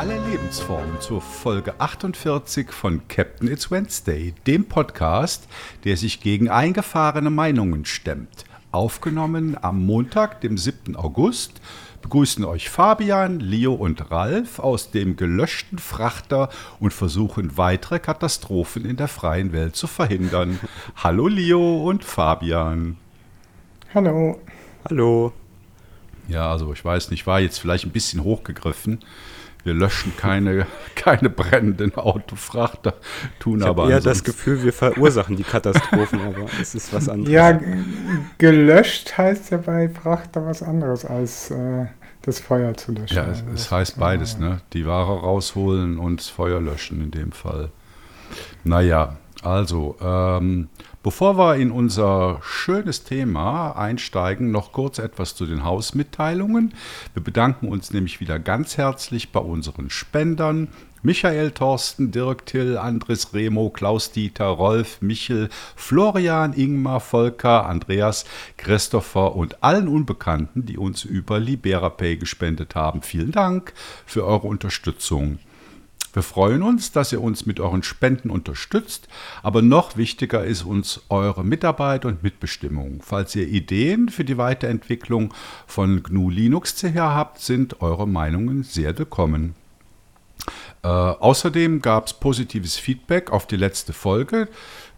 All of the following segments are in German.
alle Lebensformen zur Folge 48 von Captain It's Wednesday, dem Podcast, der sich gegen eingefahrene Meinungen stemmt. Aufgenommen am Montag, dem 7. August, begrüßen euch Fabian, Leo und Ralf aus dem gelöschten Frachter und versuchen weitere Katastrophen in der freien Welt zu verhindern. Hallo Leo und Fabian. Hallo. Hallo. Ja, also ich weiß nicht, war jetzt vielleicht ein bisschen hochgegriffen. Wir löschen keine, keine brennenden Autofrachter, tun ich aber eher das Gefühl, wir verursachen die Katastrophen, aber es ist was anderes. Ja, gelöscht heißt ja bei Frachter was anderes als äh, das Feuer zu löschen. Ja, es, es heißt beides, ne? Die Ware rausholen und das Feuer löschen in dem Fall. Naja, also, ähm, bevor wir in unser schönes Thema einsteigen, noch kurz etwas zu den Hausmitteilungen. Wir bedanken uns nämlich wieder ganz herzlich bei unseren Spendern. Michael, Thorsten, Dirk, Till, Andres, Remo, Klaus-Dieter, Rolf, Michel, Florian, Ingmar, Volker, Andreas, Christopher und allen Unbekannten, die uns über LiberaPay gespendet haben. Vielen Dank für eure Unterstützung. Wir freuen uns, dass ihr uns mit euren Spenden unterstützt, aber noch wichtiger ist uns eure Mitarbeit und Mitbestimmung. Falls ihr Ideen für die Weiterentwicklung von GNU Linux CH habt, sind eure Meinungen sehr willkommen. Äh, außerdem gab es positives Feedback auf die letzte Folge.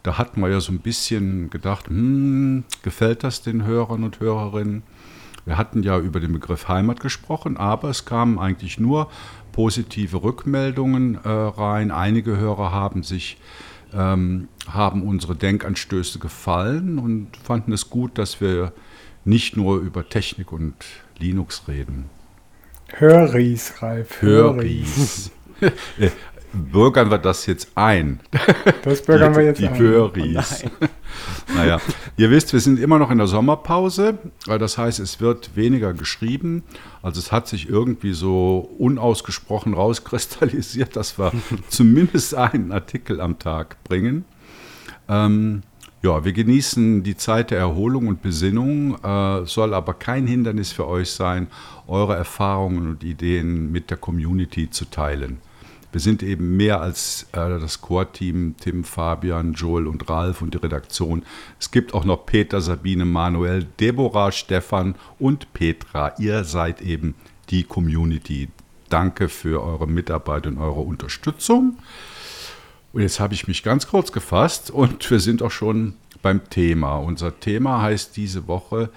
Da hatten wir ja so ein bisschen gedacht, hm, gefällt das den Hörern und Hörerinnen? Wir hatten ja über den Begriff Heimat gesprochen, aber es kamen eigentlich nur positive Rückmeldungen äh, rein. Einige Hörer haben sich ähm, haben unsere Denkanstöße gefallen und fanden es gut, dass wir nicht nur über Technik und Linux reden. Höris, Ralf. Höris. bürgern wir das jetzt ein. Das bürgern die, wir jetzt die ein. Böris. naja, ihr wisst, wir sind immer noch in der Sommerpause. Das heißt, es wird weniger geschrieben. Also es hat sich irgendwie so unausgesprochen rauskristallisiert, dass wir zumindest einen Artikel am Tag bringen. Ähm, ja, wir genießen die Zeit der Erholung und Besinnung, äh, soll aber kein Hindernis für euch sein, eure Erfahrungen und Ideen mit der Community zu teilen. Wir sind eben mehr als äh, das Core-Team, Tim, Fabian, Joel und Ralf und die Redaktion. Es gibt auch noch Peter, Sabine, Manuel, Deborah, Stefan und Petra. Ihr seid eben die Community. Danke für eure Mitarbeit und eure Unterstützung. Und jetzt habe ich mich ganz kurz gefasst und wir sind auch schon beim Thema. Unser Thema heißt diese Woche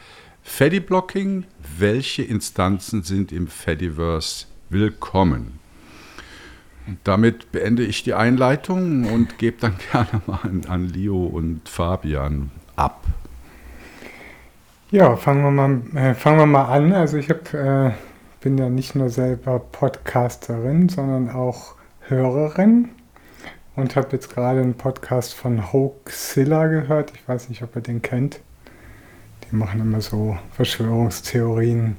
Fediblocking. Welche Instanzen sind im Fediverse willkommen? Und damit beende ich die Einleitung und gebe dann gerne mal an, an Leo und Fabian ab. Ja, fangen wir mal, äh, fangen wir mal an. Also ich hab, äh, bin ja nicht nur selber Podcasterin, sondern auch Hörerin und habe jetzt gerade einen Podcast von Hoaxilla gehört. Ich weiß nicht, ob ihr den kennt. Die machen immer so Verschwörungstheorien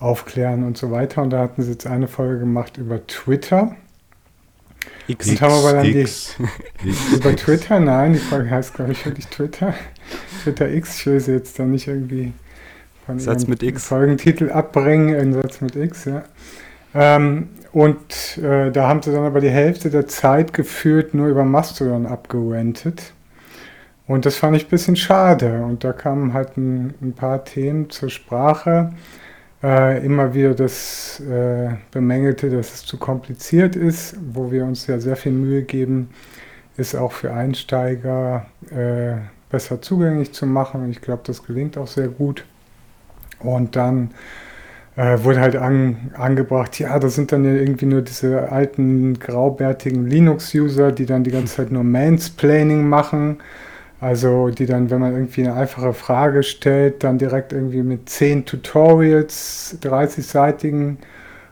aufklären und so weiter. Und da hatten sie jetzt eine Folge gemacht über Twitter. X. Und haben aber dann X. die über Twitter, nein, die Folge heißt glaube ich wirklich Twitter. Twitter X, ich will sie jetzt da nicht irgendwie von Satz mit X. Folgentitel abbringen, ein Satz mit X, ja. Ähm, und äh, da haben sie dann aber die Hälfte der Zeit geführt nur über Mastodon abgewendet. Und das fand ich ein bisschen schade. Und da kamen halt ein, ein paar Themen zur Sprache. Äh, immer wieder das äh, bemängelte, dass es zu kompliziert ist, wo wir uns ja sehr viel Mühe geben, ist auch für Einsteiger äh, besser zugänglich zu machen. Ich glaube, das gelingt auch sehr gut. Und dann äh, wurde halt an, angebracht, ja, das sind dann ja irgendwie nur diese alten graubärtigen Linux-User, die dann die ganze Zeit nur Mansplaining machen. Also die dann, wenn man irgendwie eine einfache Frage stellt, dann direkt irgendwie mit 10 Tutorials, 30-seitigen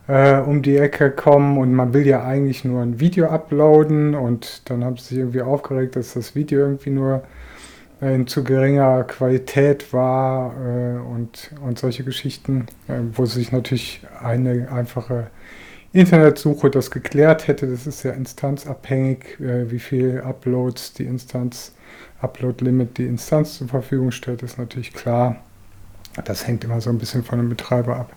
äh, um die Ecke kommen und man will ja eigentlich nur ein Video uploaden und dann haben sie sich irgendwie aufgeregt, dass das Video irgendwie nur in zu geringer Qualität war äh, und, und solche Geschichten, äh, wo sich natürlich eine einfache Internetsuche das geklärt hätte. Das ist ja instanzabhängig, äh, wie viel Uploads die Instanz Upload-Limit die Instanz zur Verfügung stellt, ist natürlich klar. Das hängt immer so ein bisschen von dem Betreiber ab.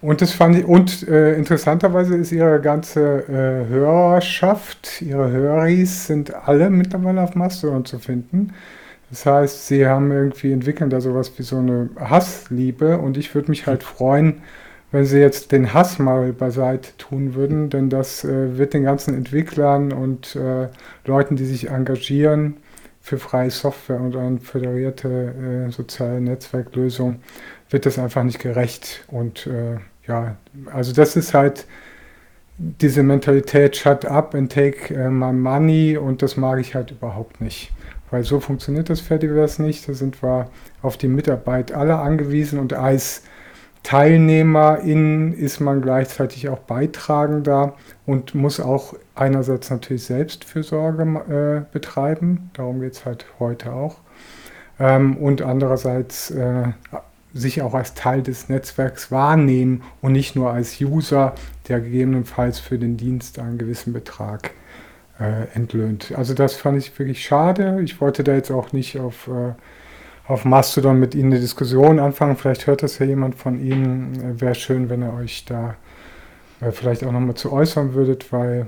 Und das fand ich, und äh, interessanterweise ist ihre ganze äh, Hörerschaft, ihre Höris sind alle mittlerweile auf Mastodon zu finden. Das heißt, sie haben irgendwie entwickeln da sowas wie so eine Hassliebe und ich würde mich halt freuen, wenn sie jetzt den Hass mal beiseite tun würden, denn das äh, wird den ganzen Entwicklern und äh, Leuten, die sich engagieren für freie Software und eine föderierte äh, soziale Netzwerklösung, wird das einfach nicht gerecht und äh, ja, also das ist halt diese Mentalität, shut up and take uh, my money und das mag ich halt überhaupt nicht. Weil so funktioniert das Fediverse nicht. Da sind wir auf die Mitarbeit aller angewiesen und als Teilnehmerin ist man gleichzeitig auch beitragender und muss auch einerseits natürlich Selbstfürsorge äh, betreiben. Darum geht es halt heute auch. Ähm, und andererseits äh, sich auch als Teil des Netzwerks wahrnehmen und nicht nur als User, der gegebenenfalls für den Dienst einen gewissen Betrag äh, entlöhnt. Also das fand ich wirklich schade. Ich wollte da jetzt auch nicht auf, äh, auf Mastodon mit Ihnen eine Diskussion anfangen. Vielleicht hört das ja jemand von Ihnen. Wäre schön, wenn ihr euch da äh, vielleicht auch nochmal zu äußern würdet, weil,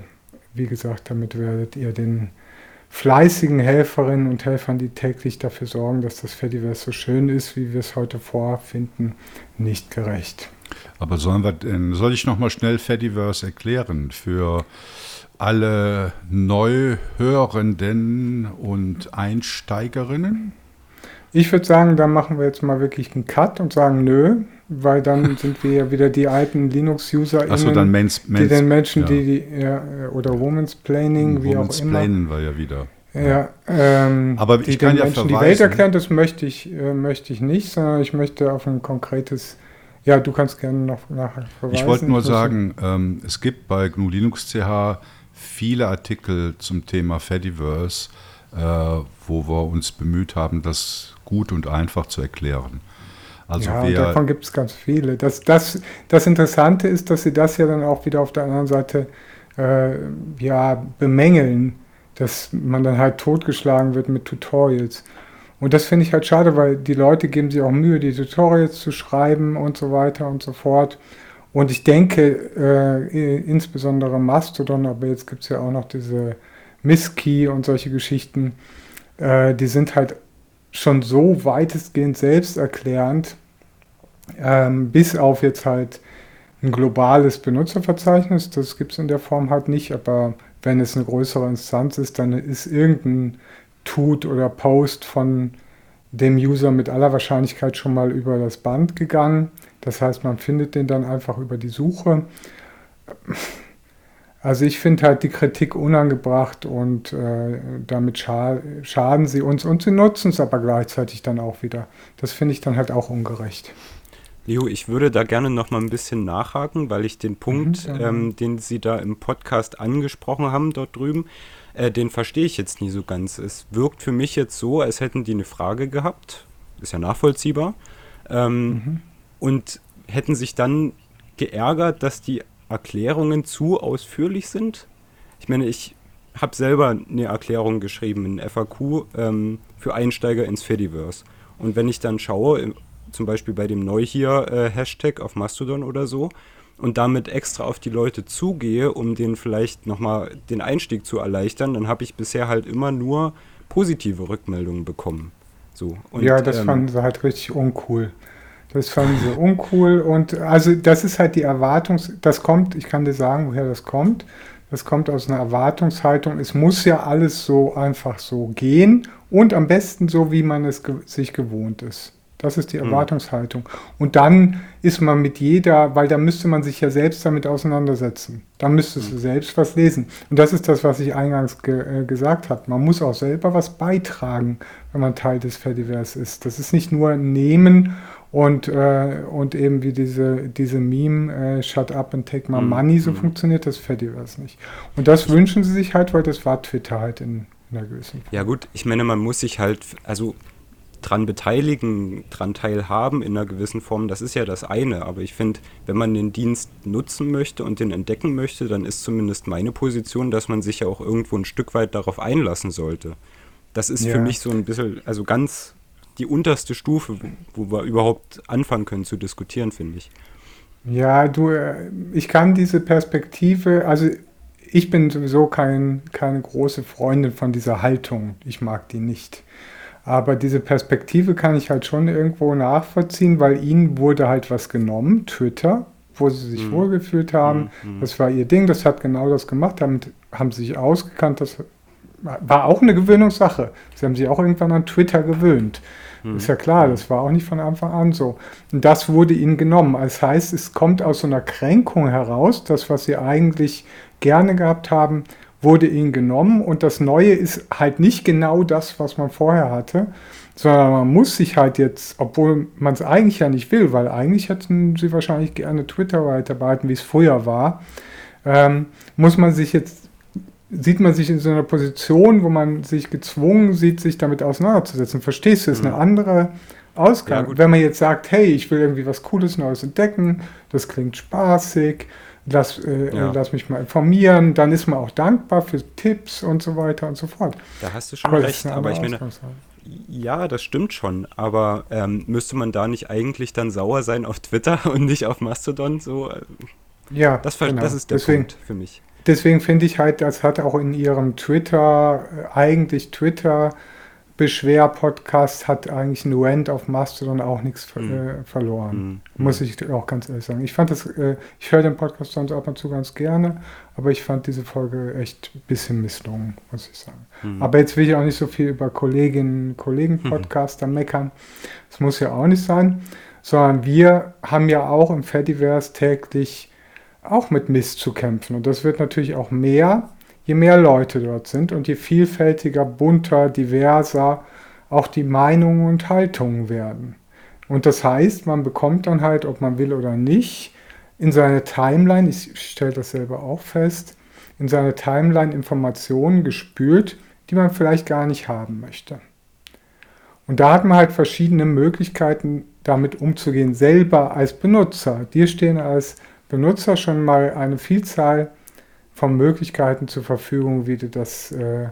wie gesagt, damit werdet ihr den fleißigen Helferinnen und Helfern, die täglich dafür sorgen, dass das Fediverse so schön ist, wie wir es heute vorfinden, nicht gerecht. Aber sollen wir, soll ich nochmal schnell Fediverse erklären für alle Neuhörenden und Einsteigerinnen? Ich würde sagen, da machen wir jetzt mal wirklich einen Cut und sagen nö, weil dann sind wir ja wieder die alten Linux-User, Achso, dann Mens, Mens, die den Menschen, ja. die, die ja, oder Women's Planning, wie auch immer. Planen war ja wieder. Ja, ähm, aber ich kann ja Menschen verweisen. die Welt erklären, das möchte ich, äh, möchte ich nicht, sondern ich möchte auf ein konkretes, ja, du kannst gerne noch nachher verweisen. Ich wollte nur ich sagen, ähm, es gibt bei GNU Linux CH viele Artikel zum Thema Fediverse, äh, wo wir uns bemüht haben, das gut und einfach zu erklären. Also ja, wer, davon gibt es ganz viele. Das, das, das Interessante ist, dass sie das ja dann auch wieder auf der anderen Seite äh, ja, bemängeln, dass man dann halt totgeschlagen wird mit Tutorials. Und das finde ich halt schade, weil die Leute geben sich auch Mühe, die Tutorials zu schreiben und so weiter und so fort. Und ich denke, äh, insbesondere Mastodon, aber jetzt gibt es ja auch noch diese Misskey und solche Geschichten, äh, die sind halt schon so weitestgehend selbsterklärend, ähm, bis auf jetzt halt ein globales Benutzerverzeichnis. Das gibt es in der Form halt nicht, aber wenn es eine größere Instanz ist, dann ist irgendein Tut oder Post von dem User mit aller Wahrscheinlichkeit schon mal über das Band gegangen. Das heißt, man findet den dann einfach über die Suche. Also ich finde halt die Kritik unangebracht und äh, damit scha schaden sie uns und sie nutzen es aber gleichzeitig dann auch wieder. Das finde ich dann halt auch ungerecht. Leo, ich würde da gerne noch mal ein bisschen nachhaken, weil ich den Punkt, mhm, ähm, den Sie da im Podcast angesprochen haben dort drüben, äh, den verstehe ich jetzt nie so ganz. Es wirkt für mich jetzt so, als hätten die eine Frage gehabt. Ist ja nachvollziehbar. Ähm, mhm und hätten sich dann geärgert, dass die Erklärungen zu ausführlich sind. Ich meine, ich habe selber eine Erklärung geschrieben, ein FAQ ähm, für Einsteiger ins Fediverse. Und wenn ich dann schaue, zum Beispiel bei dem Neu hier äh, Hashtag auf Mastodon oder so, und damit extra auf die Leute zugehe, um denen vielleicht nochmal den Einstieg zu erleichtern, dann habe ich bisher halt immer nur positive Rückmeldungen bekommen. So, und, ja, das ähm, fanden sie halt richtig uncool. Das fanden sie uncool und also das ist halt die Erwartungs, das kommt, ich kann dir sagen, woher das kommt. Das kommt aus einer Erwartungshaltung. Es muss ja alles so einfach so gehen und am besten so, wie man es ge sich gewohnt ist. Das ist die hm. Erwartungshaltung. Und dann ist man mit jeder, weil da müsste man sich ja selbst damit auseinandersetzen. Dann müsstest du hm. selbst was lesen. Und das ist das, was ich eingangs ge äh, gesagt habe. Man muss auch selber was beitragen, wenn man Teil des Fediverse ist. Das ist nicht nur nehmen und, äh, und eben wie diese, diese Meme, äh, Shut up and take my mhm. money, so mm. funktioniert das Fediverse nicht. Und das wünschen sie sich halt, weil das war Twitter halt in, in einer gewissen Form. Ja gut, ich meine, man muss sich halt, also dran beteiligen, dran teilhaben in einer gewissen Form, das ist ja das eine. Aber ich finde, wenn man den Dienst nutzen möchte und den entdecken möchte, dann ist zumindest meine Position, dass man sich ja auch irgendwo ein Stück weit darauf einlassen sollte. Das ist ja. für mich so ein bisschen, also ganz die unterste Stufe, wo wir überhaupt anfangen können zu diskutieren, finde ich. Ja, du, äh, ich kann diese Perspektive, also ich bin sowieso kein, keine große Freundin von dieser Haltung. Ich mag die nicht. Aber diese Perspektive kann ich halt schon irgendwo nachvollziehen, weil ihnen wurde halt was genommen, Twitter, wo sie sich mhm. wohlgefühlt haben. Mhm. Das war ihr Ding, das hat genau das gemacht, damit haben sie sich ausgekannt. Das war auch eine Gewöhnungssache. Sie haben sich auch irgendwann an Twitter gewöhnt. Mhm. Ist ja klar, das war auch nicht von Anfang an so. Und das wurde ihnen genommen. Das heißt, es kommt aus so einer Kränkung heraus, das, was sie eigentlich gerne gehabt haben, wurde ihnen genommen und das Neue ist halt nicht genau das, was man vorher hatte, sondern man muss sich halt jetzt, obwohl man es eigentlich ja nicht will, weil eigentlich hätten sie wahrscheinlich gerne Twitter weiterbehalten, wie es früher war, ähm, muss man sich jetzt, sieht man sich in so einer Position, wo man sich gezwungen sieht, sich damit auseinanderzusetzen. Verstehst du, ist mhm. eine andere Ausgang. Ja, Wenn man jetzt sagt, hey, ich will irgendwie was Cooles Neues entdecken, das klingt spaßig, lass, äh, ja. lass mich mal informieren, dann ist man auch dankbar für Tipps und so weiter und so fort. Da hast du schon aber recht, aber ich meine, ja, das stimmt schon, aber ähm, müsste man da nicht eigentlich dann sauer sein auf Twitter und nicht auf Mastodon? So, äh, ja, das, genau. das ist der deswegen, Punkt für mich. Deswegen finde ich halt, das hat auch in ihrem Twitter, äh, eigentlich Twitter, Beschwer-Podcast hat eigentlich ein Rant auf Mastodon auch nichts ver mhm. verloren. Mhm. Muss ich auch ganz ehrlich sagen. Ich fand das, äh, ich höre den Podcast sonst ab und zu ganz gerne, aber ich fand diese Folge echt ein bisschen misslungen, muss ich sagen. Mhm. Aber jetzt will ich auch nicht so viel über Kolleginnen, Kollegen mhm. Podcaster meckern. Das muss ja auch nicht sein, sondern wir haben ja auch im Fediverse täglich auch mit Mist zu kämpfen. Und das wird natürlich auch mehr, je mehr Leute dort sind und je vielfältiger, bunter, diverser auch die Meinungen und Haltungen werden. Und das heißt, man bekommt dann halt, ob man will oder nicht, in seine Timeline, ich stelle das selber auch fest, in seine Timeline Informationen gespürt, die man vielleicht gar nicht haben möchte. Und da hat man halt verschiedene Möglichkeiten, damit umzugehen, selber als Benutzer. Dir stehen als Benutzer schon mal eine Vielzahl von Möglichkeiten zur Verfügung, wie du das äh,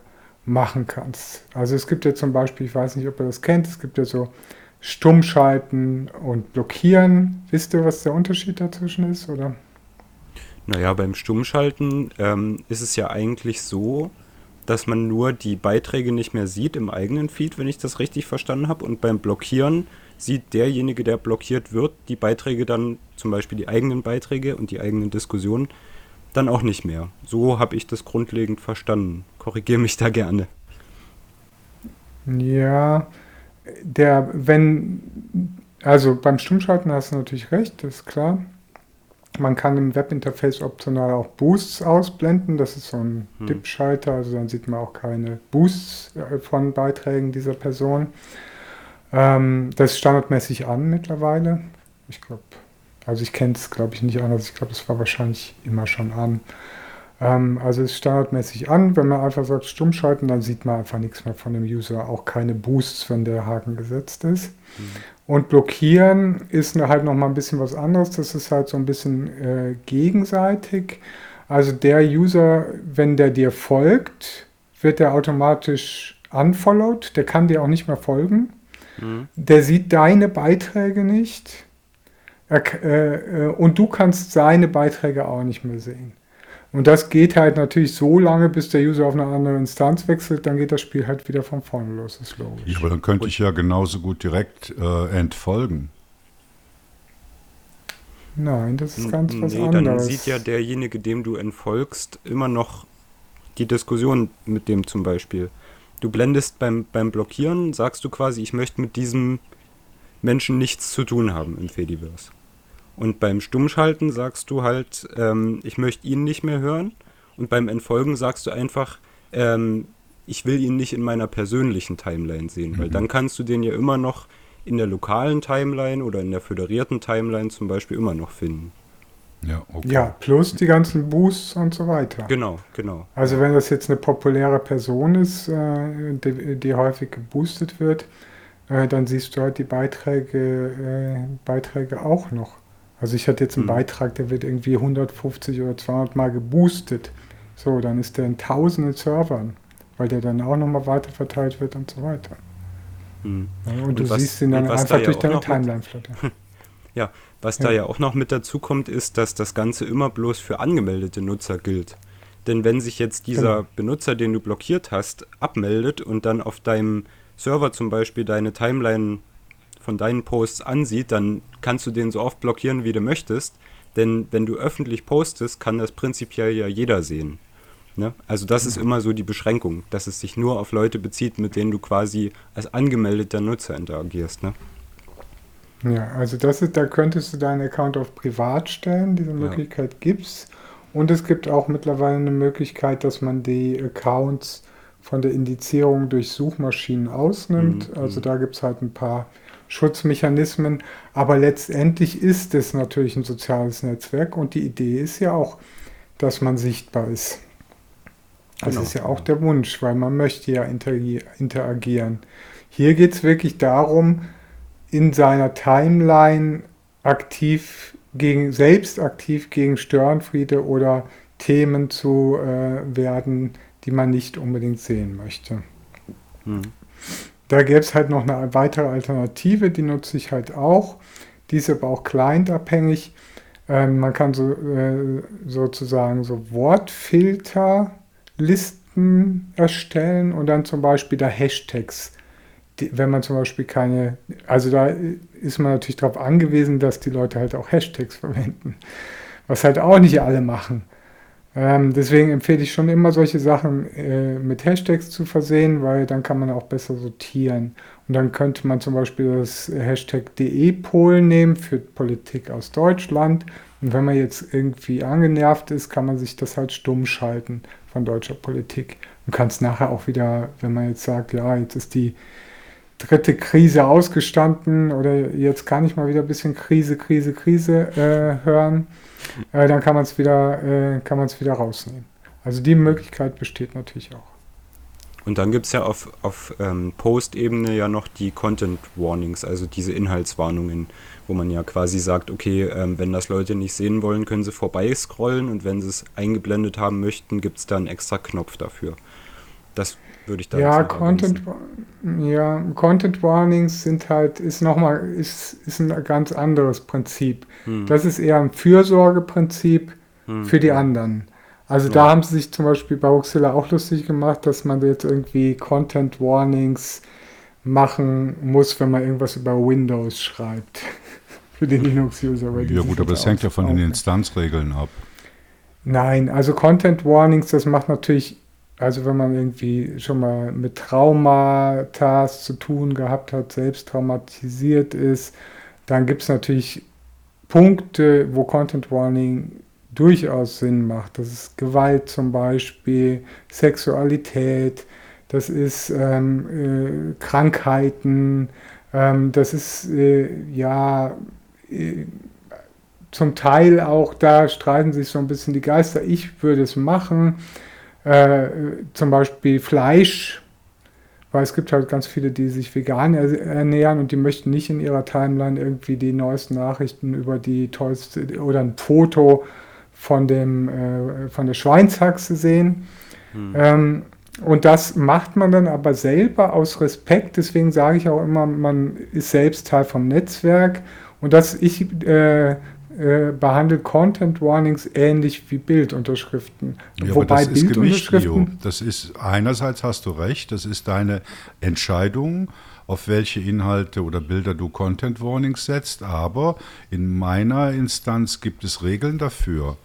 machen kannst. Also es gibt ja zum Beispiel, ich weiß nicht, ob ihr das kennt, es gibt ja so Stummschalten und Blockieren. Wisst ihr, was der Unterschied dazwischen ist, oder? Naja, beim Stummschalten ähm, ist es ja eigentlich so, dass man nur die Beiträge nicht mehr sieht im eigenen Feed, wenn ich das richtig verstanden habe. Und beim Blockieren sieht derjenige, der blockiert wird, die Beiträge dann, zum Beispiel die eigenen Beiträge und die eigenen Diskussionen, dann auch nicht mehr. So habe ich das grundlegend verstanden. Korrigiere mich da gerne. Ja, der, wenn, also beim Stummschalten hast du natürlich recht, das ist klar. Man kann im Webinterface optional auch Boosts ausblenden. Das ist so ein hm. Dip-Schalter, also dann sieht man auch keine Boosts äh, von Beiträgen dieser Person. Ähm, das ist standardmäßig an mittlerweile. Ich glaube, also ich kenne es, glaube ich, nicht anders. Ich glaube, es war wahrscheinlich immer schon an. Ähm, also es standardmäßig an. Wenn man einfach sagt stumm schalten, dann sieht man einfach nichts mehr von dem User. Auch keine Boosts, wenn der Haken gesetzt ist. Mhm. Und blockieren ist halt nochmal ein bisschen was anderes. Das ist halt so ein bisschen äh, gegenseitig. Also der User, wenn der dir folgt, wird der automatisch unfollowed. Der kann dir auch nicht mehr folgen. Mhm. Der sieht deine Beiträge nicht er, äh, äh, und du kannst seine Beiträge auch nicht mehr sehen. Und das geht halt natürlich so lange, bis der User auf eine andere Instanz wechselt, dann geht das Spiel halt wieder von vorne los, ist logisch. Ja, aber dann könnte ich ja genauso gut direkt äh, entfolgen. Nein, das ist ganz nee, was anderes. Dann sieht ja derjenige, dem du entfolgst, immer noch die Diskussion mit dem zum Beispiel. Du blendest beim, beim Blockieren, sagst du quasi, ich möchte mit diesem Menschen nichts zu tun haben im Fediverse. Und beim Stummschalten sagst du halt, ähm, ich möchte ihn nicht mehr hören. Und beim Entfolgen sagst du einfach, ähm, ich will ihn nicht in meiner persönlichen Timeline sehen, mhm. weil dann kannst du den ja immer noch in der lokalen Timeline oder in der föderierten Timeline zum Beispiel immer noch finden. Ja, okay. ja, plus die ganzen Boosts und so weiter. Genau, genau. Also wenn das jetzt eine populäre Person ist, äh, die, die, häufig geboostet wird, äh, dann siehst du halt die Beiträge, äh, Beiträge auch noch. Also ich hatte jetzt einen mhm. Beitrag, der wird irgendwie 150 oder 200 Mal geboostet. So, dann ist der in tausenden Servern, weil der dann auch nochmal weiterverteilt wird und so weiter. Mhm. Ja, und, und, du was, siehst ihn dann einfach da durch deine Timeline-Flotte. Ja, was ja. da ja auch noch mit dazu kommt, ist, dass das Ganze immer bloß für angemeldete Nutzer gilt. Denn wenn sich jetzt dieser genau. Benutzer, den du blockiert hast, abmeldet und dann auf deinem Server zum Beispiel deine Timeline von deinen Posts ansieht, dann kannst du den so oft blockieren, wie du möchtest. Denn wenn du öffentlich postest, kann das prinzipiell ja jeder sehen. Ne? Also das ist immer so die Beschränkung, dass es sich nur auf Leute bezieht, mit denen du quasi als angemeldeter Nutzer interagierst. Ne? Ja, also das ist, da könntest du deinen Account auf privat stellen, diese Möglichkeit ja. gibt's. Und es gibt auch mittlerweile eine Möglichkeit, dass man die Accounts von der Indizierung durch Suchmaschinen ausnimmt. Mhm. Also da gibt es halt ein paar Schutzmechanismen. Aber letztendlich ist es natürlich ein soziales Netzwerk und die Idee ist ja auch, dass man sichtbar ist. Das genau. ist ja auch der Wunsch, weil man möchte ja interagieren. Hier geht es wirklich darum, in seiner Timeline aktiv gegen, selbst aktiv gegen Störenfriede oder Themen zu äh, werden, die man nicht unbedingt sehen möchte. Hm. Da gäbe es halt noch eine weitere Alternative, die nutze ich halt auch. Die ist aber auch clientabhängig. Ähm, man kann so, äh, sozusagen so Wortfilterlisten erstellen und dann zum Beispiel da Hashtags wenn man zum Beispiel keine, also da ist man natürlich darauf angewiesen, dass die Leute halt auch Hashtags verwenden, was halt auch nicht alle machen. Ähm, deswegen empfehle ich schon immer solche Sachen äh, mit Hashtags zu versehen, weil dann kann man auch besser sortieren. Und dann könnte man zum Beispiel das Hashtag DE-Pol nehmen für Politik aus Deutschland. Und wenn man jetzt irgendwie angenervt ist, kann man sich das halt stumm schalten von deutscher Politik. Und kann es nachher auch wieder, wenn man jetzt sagt, ja, jetzt ist die dritte Krise ausgestanden oder jetzt kann ich mal wieder ein bisschen Krise, Krise, Krise äh, hören, äh, dann kann man es wieder, äh, wieder rausnehmen. Also die Möglichkeit besteht natürlich auch. Und dann gibt es ja auf, auf ähm, Post-Ebene ja noch die Content Warnings, also diese Inhaltswarnungen, wo man ja quasi sagt, okay, ähm, wenn das Leute nicht sehen wollen, können sie vorbei scrollen und wenn sie es eingeblendet haben möchten, gibt es da einen extra Knopf dafür. Das würde ich da ja, Content, ja, Content Warnings sind halt, ist nochmal, ist, ist ein ganz anderes Prinzip. Hm. Das ist eher ein Fürsorgeprinzip hm. für die anderen. Also ja. da haben sie sich zum Beispiel bei Huxilla auch lustig gemacht, dass man jetzt irgendwie Content Warnings machen muss, wenn man irgendwas über Windows schreibt. für den Linux-User. Ja gut, aber das hängt ja von den Instanzregeln ab. Nein, also Content Warnings, das macht natürlich also wenn man irgendwie schon mal mit Traumata zu tun gehabt hat, selbst traumatisiert ist, dann gibt es natürlich Punkte, wo Content Warning durchaus Sinn macht. Das ist Gewalt zum Beispiel, Sexualität, das ist ähm, äh, Krankheiten, ähm, das ist äh, ja äh, zum Teil auch, da streiten sich so ein bisschen die Geister. Ich würde es machen äh, zum Beispiel Fleisch, weil es gibt halt ganz viele, die sich vegan ernähren und die möchten nicht in ihrer Timeline irgendwie die neuesten Nachrichten über die tollste oder ein Foto von, dem, äh, von der Schweinshaxe sehen. Hm. Ähm, und das macht man dann aber selber aus Respekt. Deswegen sage ich auch immer, man ist selbst Teil vom Netzwerk. Und dass ich äh, äh, behandelt Content Warnings ähnlich wie Bildunterschriften. Ja, Wobei das Bildunterschriften. Ist das ist einerseits hast du recht, das ist deine Entscheidung, auf welche Inhalte oder Bilder du Content Warnings setzt, aber in meiner Instanz gibt es Regeln dafür,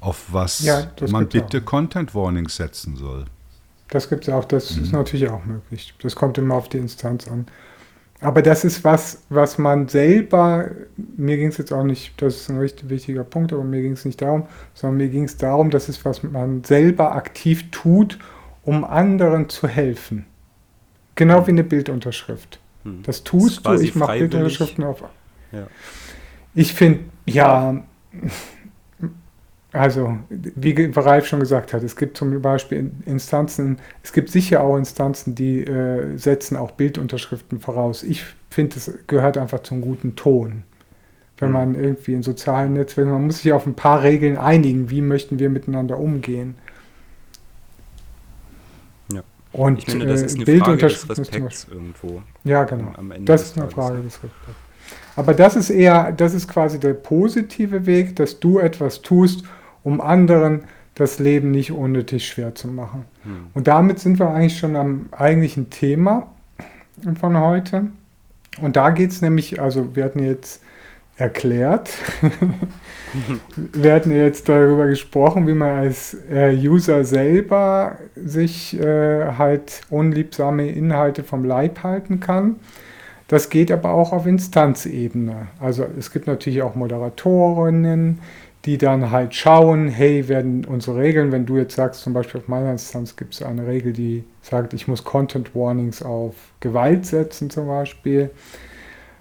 auf was ja, man bitte auch. Content Warnings setzen soll. Das gibt es auch, das mhm. ist natürlich auch möglich. Das kommt immer auf die Instanz an. Aber das ist was, was man selber, mir ging es jetzt auch nicht, das ist ein richtig wichtiger Punkt, aber mir ging es nicht darum, sondern mir ging es darum, dass es was man selber aktiv tut, um anderen zu helfen. Genau hm. wie eine Bildunterschrift. Hm. Das tust das du, ich mache Bildunterschriften auf. Ja. Ich finde, ja, also, wie Ralf schon gesagt hat, es gibt zum Beispiel Instanzen, es gibt sicher auch Instanzen, die äh, setzen auch Bildunterschriften voraus. Ich finde, es gehört einfach zum guten Ton. Wenn mhm. man irgendwie in sozialen Netzwerken, man muss sich auf ein paar Regeln einigen, wie möchten wir miteinander umgehen. Ja. Und ich finde, das ist eine Frage des Respekts irgendwo. Ja, genau. das ist eine Frage des Respekts. Aber das ist eher, das ist quasi der positive Weg, dass du etwas tust, um anderen das Leben nicht unnötig schwer zu machen. Hm. Und damit sind wir eigentlich schon am eigentlichen Thema von heute. Und da geht es nämlich, also wir hatten jetzt erklärt, wir hatten jetzt darüber gesprochen, wie man als äh, User selber sich äh, halt unliebsame Inhalte vom Leib halten kann. Das geht aber auch auf Instanzebene. Also es gibt natürlich auch Moderatorinnen, die dann halt schauen, hey, werden unsere Regeln, wenn du jetzt sagst, zum Beispiel auf meiner Instanz gibt es eine Regel, die sagt, ich muss Content Warnings auf Gewalt setzen zum Beispiel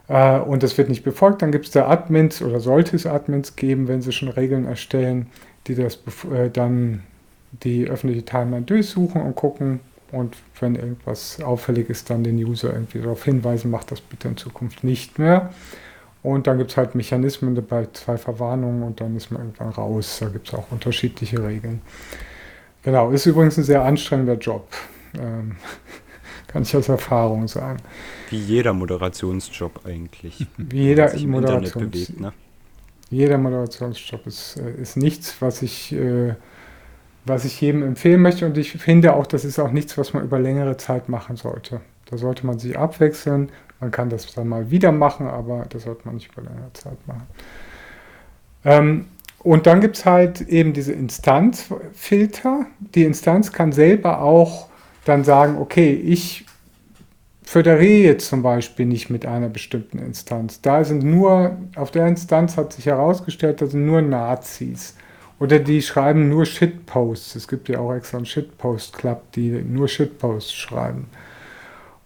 äh, und das wird nicht befolgt, dann gibt es da Admins oder sollte es Admins geben, wenn sie schon Regeln erstellen, die das äh, dann die öffentliche Timeline durchsuchen und gucken und wenn irgendwas auffällig ist, dann den User irgendwie darauf hinweisen, macht das bitte in Zukunft nicht mehr. Und dann gibt es halt Mechanismen bei zwei Verwarnungen und dann ist man irgendwann raus. Da gibt es auch unterschiedliche Regeln. Genau, ist übrigens ein sehr anstrengender Job. Ähm, kann ich aus Erfahrung sagen. Wie jeder Moderationsjob eigentlich. Wie jeder Moderations bewegt, ne? Jeder Moderationsjob ist, äh, ist nichts, was ich, äh, was ich jedem empfehlen möchte. Und ich finde auch, das ist auch nichts, was man über längere Zeit machen sollte. Da sollte man sich abwechseln man kann das dann mal wieder machen, aber das sollte man nicht über längere Zeit machen. Ähm, und dann gibt es halt eben diese Instanzfilter. Die Instanz kann selber auch dann sagen, okay, ich föderiere jetzt zum Beispiel nicht mit einer bestimmten Instanz. Da sind nur, auf der Instanz hat sich herausgestellt, da sind nur Nazis. Oder die schreiben nur Shitposts. Es gibt ja auch extra einen Shitpost-Club, die nur Shitposts schreiben.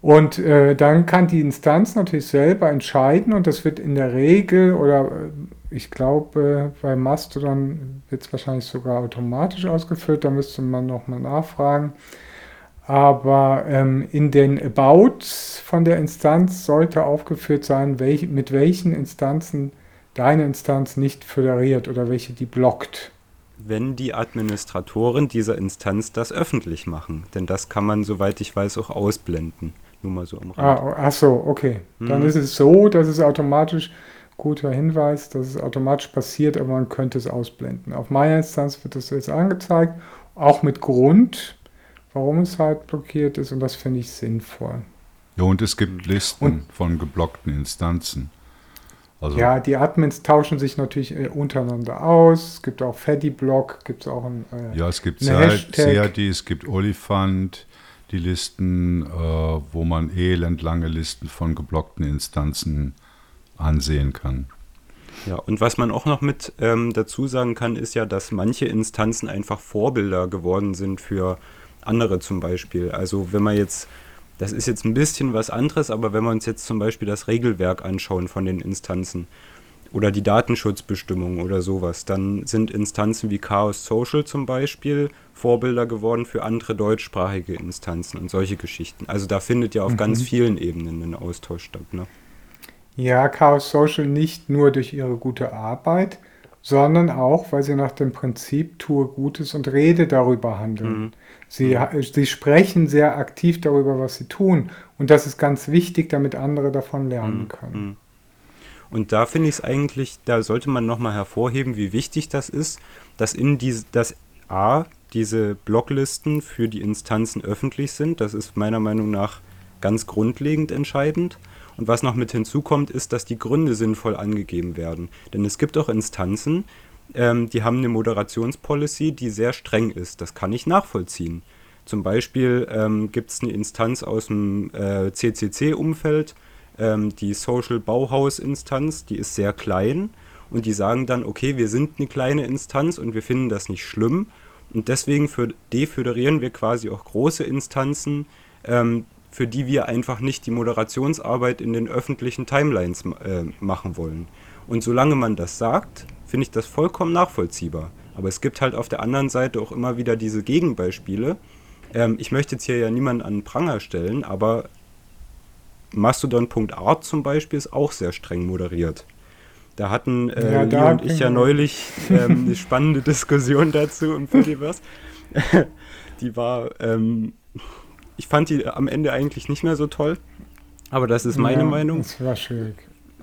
Und äh, dann kann die Instanz natürlich selber entscheiden und das wird in der Regel oder äh, ich glaube bei Mastodon wird es wahrscheinlich sogar automatisch ausgeführt, da müsste man nochmal nachfragen. Aber ähm, in den Abouts von der Instanz sollte aufgeführt sein, welch, mit welchen Instanzen deine Instanz nicht föderiert oder welche die blockt. Wenn die Administratoren dieser Instanz das öffentlich machen, denn das kann man, soweit ich weiß, auch ausblenden. Nur mal so am Rand. Ah, ach so, okay. Dann mhm. ist es so, dass es automatisch, guter Hinweis, dass es automatisch passiert, aber man könnte es ausblenden. Auf meiner Instanz wird das jetzt angezeigt, auch mit Grund, warum es halt blockiert ist und das finde ich sinnvoll. Ja, und es gibt Listen und, von geblockten Instanzen. Also ja, die Admins tauschen sich natürlich äh, untereinander aus. Es gibt auch Feddy-Block, gibt es auch ein äh, Ja, es gibt CAD, es gibt Olifant, die Listen, äh, wo man elendlange Listen von geblockten Instanzen ansehen kann. Ja, und was man auch noch mit ähm, dazu sagen kann, ist ja, dass manche Instanzen einfach Vorbilder geworden sind für andere zum Beispiel. Also wenn man jetzt, das ist jetzt ein bisschen was anderes, aber wenn wir uns jetzt zum Beispiel das Regelwerk anschauen von den Instanzen, oder die Datenschutzbestimmung oder sowas. Dann sind Instanzen wie Chaos Social zum Beispiel Vorbilder geworden für andere deutschsprachige Instanzen und solche Geschichten. Also da findet ja auf mhm. ganz vielen Ebenen ein Austausch statt. Ne? Ja, Chaos Social nicht nur durch ihre gute Arbeit, sondern auch, weil sie nach dem Prinzip tue Gutes und rede darüber handeln. Mhm. Sie, mhm. sie sprechen sehr aktiv darüber, was sie tun. Und das ist ganz wichtig, damit andere davon lernen mhm. können. Und da finde ich es eigentlich, da sollte man nochmal hervorheben, wie wichtig das ist, dass in diese, dass A, diese Blocklisten für die Instanzen öffentlich sind. Das ist meiner Meinung nach ganz grundlegend entscheidend. Und was noch mit hinzukommt, ist, dass die Gründe sinnvoll angegeben werden. Denn es gibt auch Instanzen, ähm, die haben eine Moderationspolicy, die sehr streng ist. Das kann ich nachvollziehen. Zum Beispiel ähm, gibt es eine Instanz aus dem äh, CCC-Umfeld, ähm, die Social Bauhaus Instanz, die ist sehr klein und die sagen dann, okay, wir sind eine kleine Instanz und wir finden das nicht schlimm und deswegen für, deföderieren wir quasi auch große Instanzen, ähm, für die wir einfach nicht die Moderationsarbeit in den öffentlichen Timelines äh, machen wollen. Und solange man das sagt, finde ich das vollkommen nachvollziehbar. Aber es gibt halt auf der anderen Seite auch immer wieder diese Gegenbeispiele. Ähm, ich möchte jetzt hier ja niemanden an den Pranger stellen, aber Mastodon.art zum Beispiel ist auch sehr streng moderiert. Da hatten äh, ja, da und ich ja neulich ähm, eine spannende Diskussion dazu im Fediverse. die war, ähm, ich fand die am Ende eigentlich nicht mehr so toll, aber das ist meine ja, Meinung. Das war schwierig.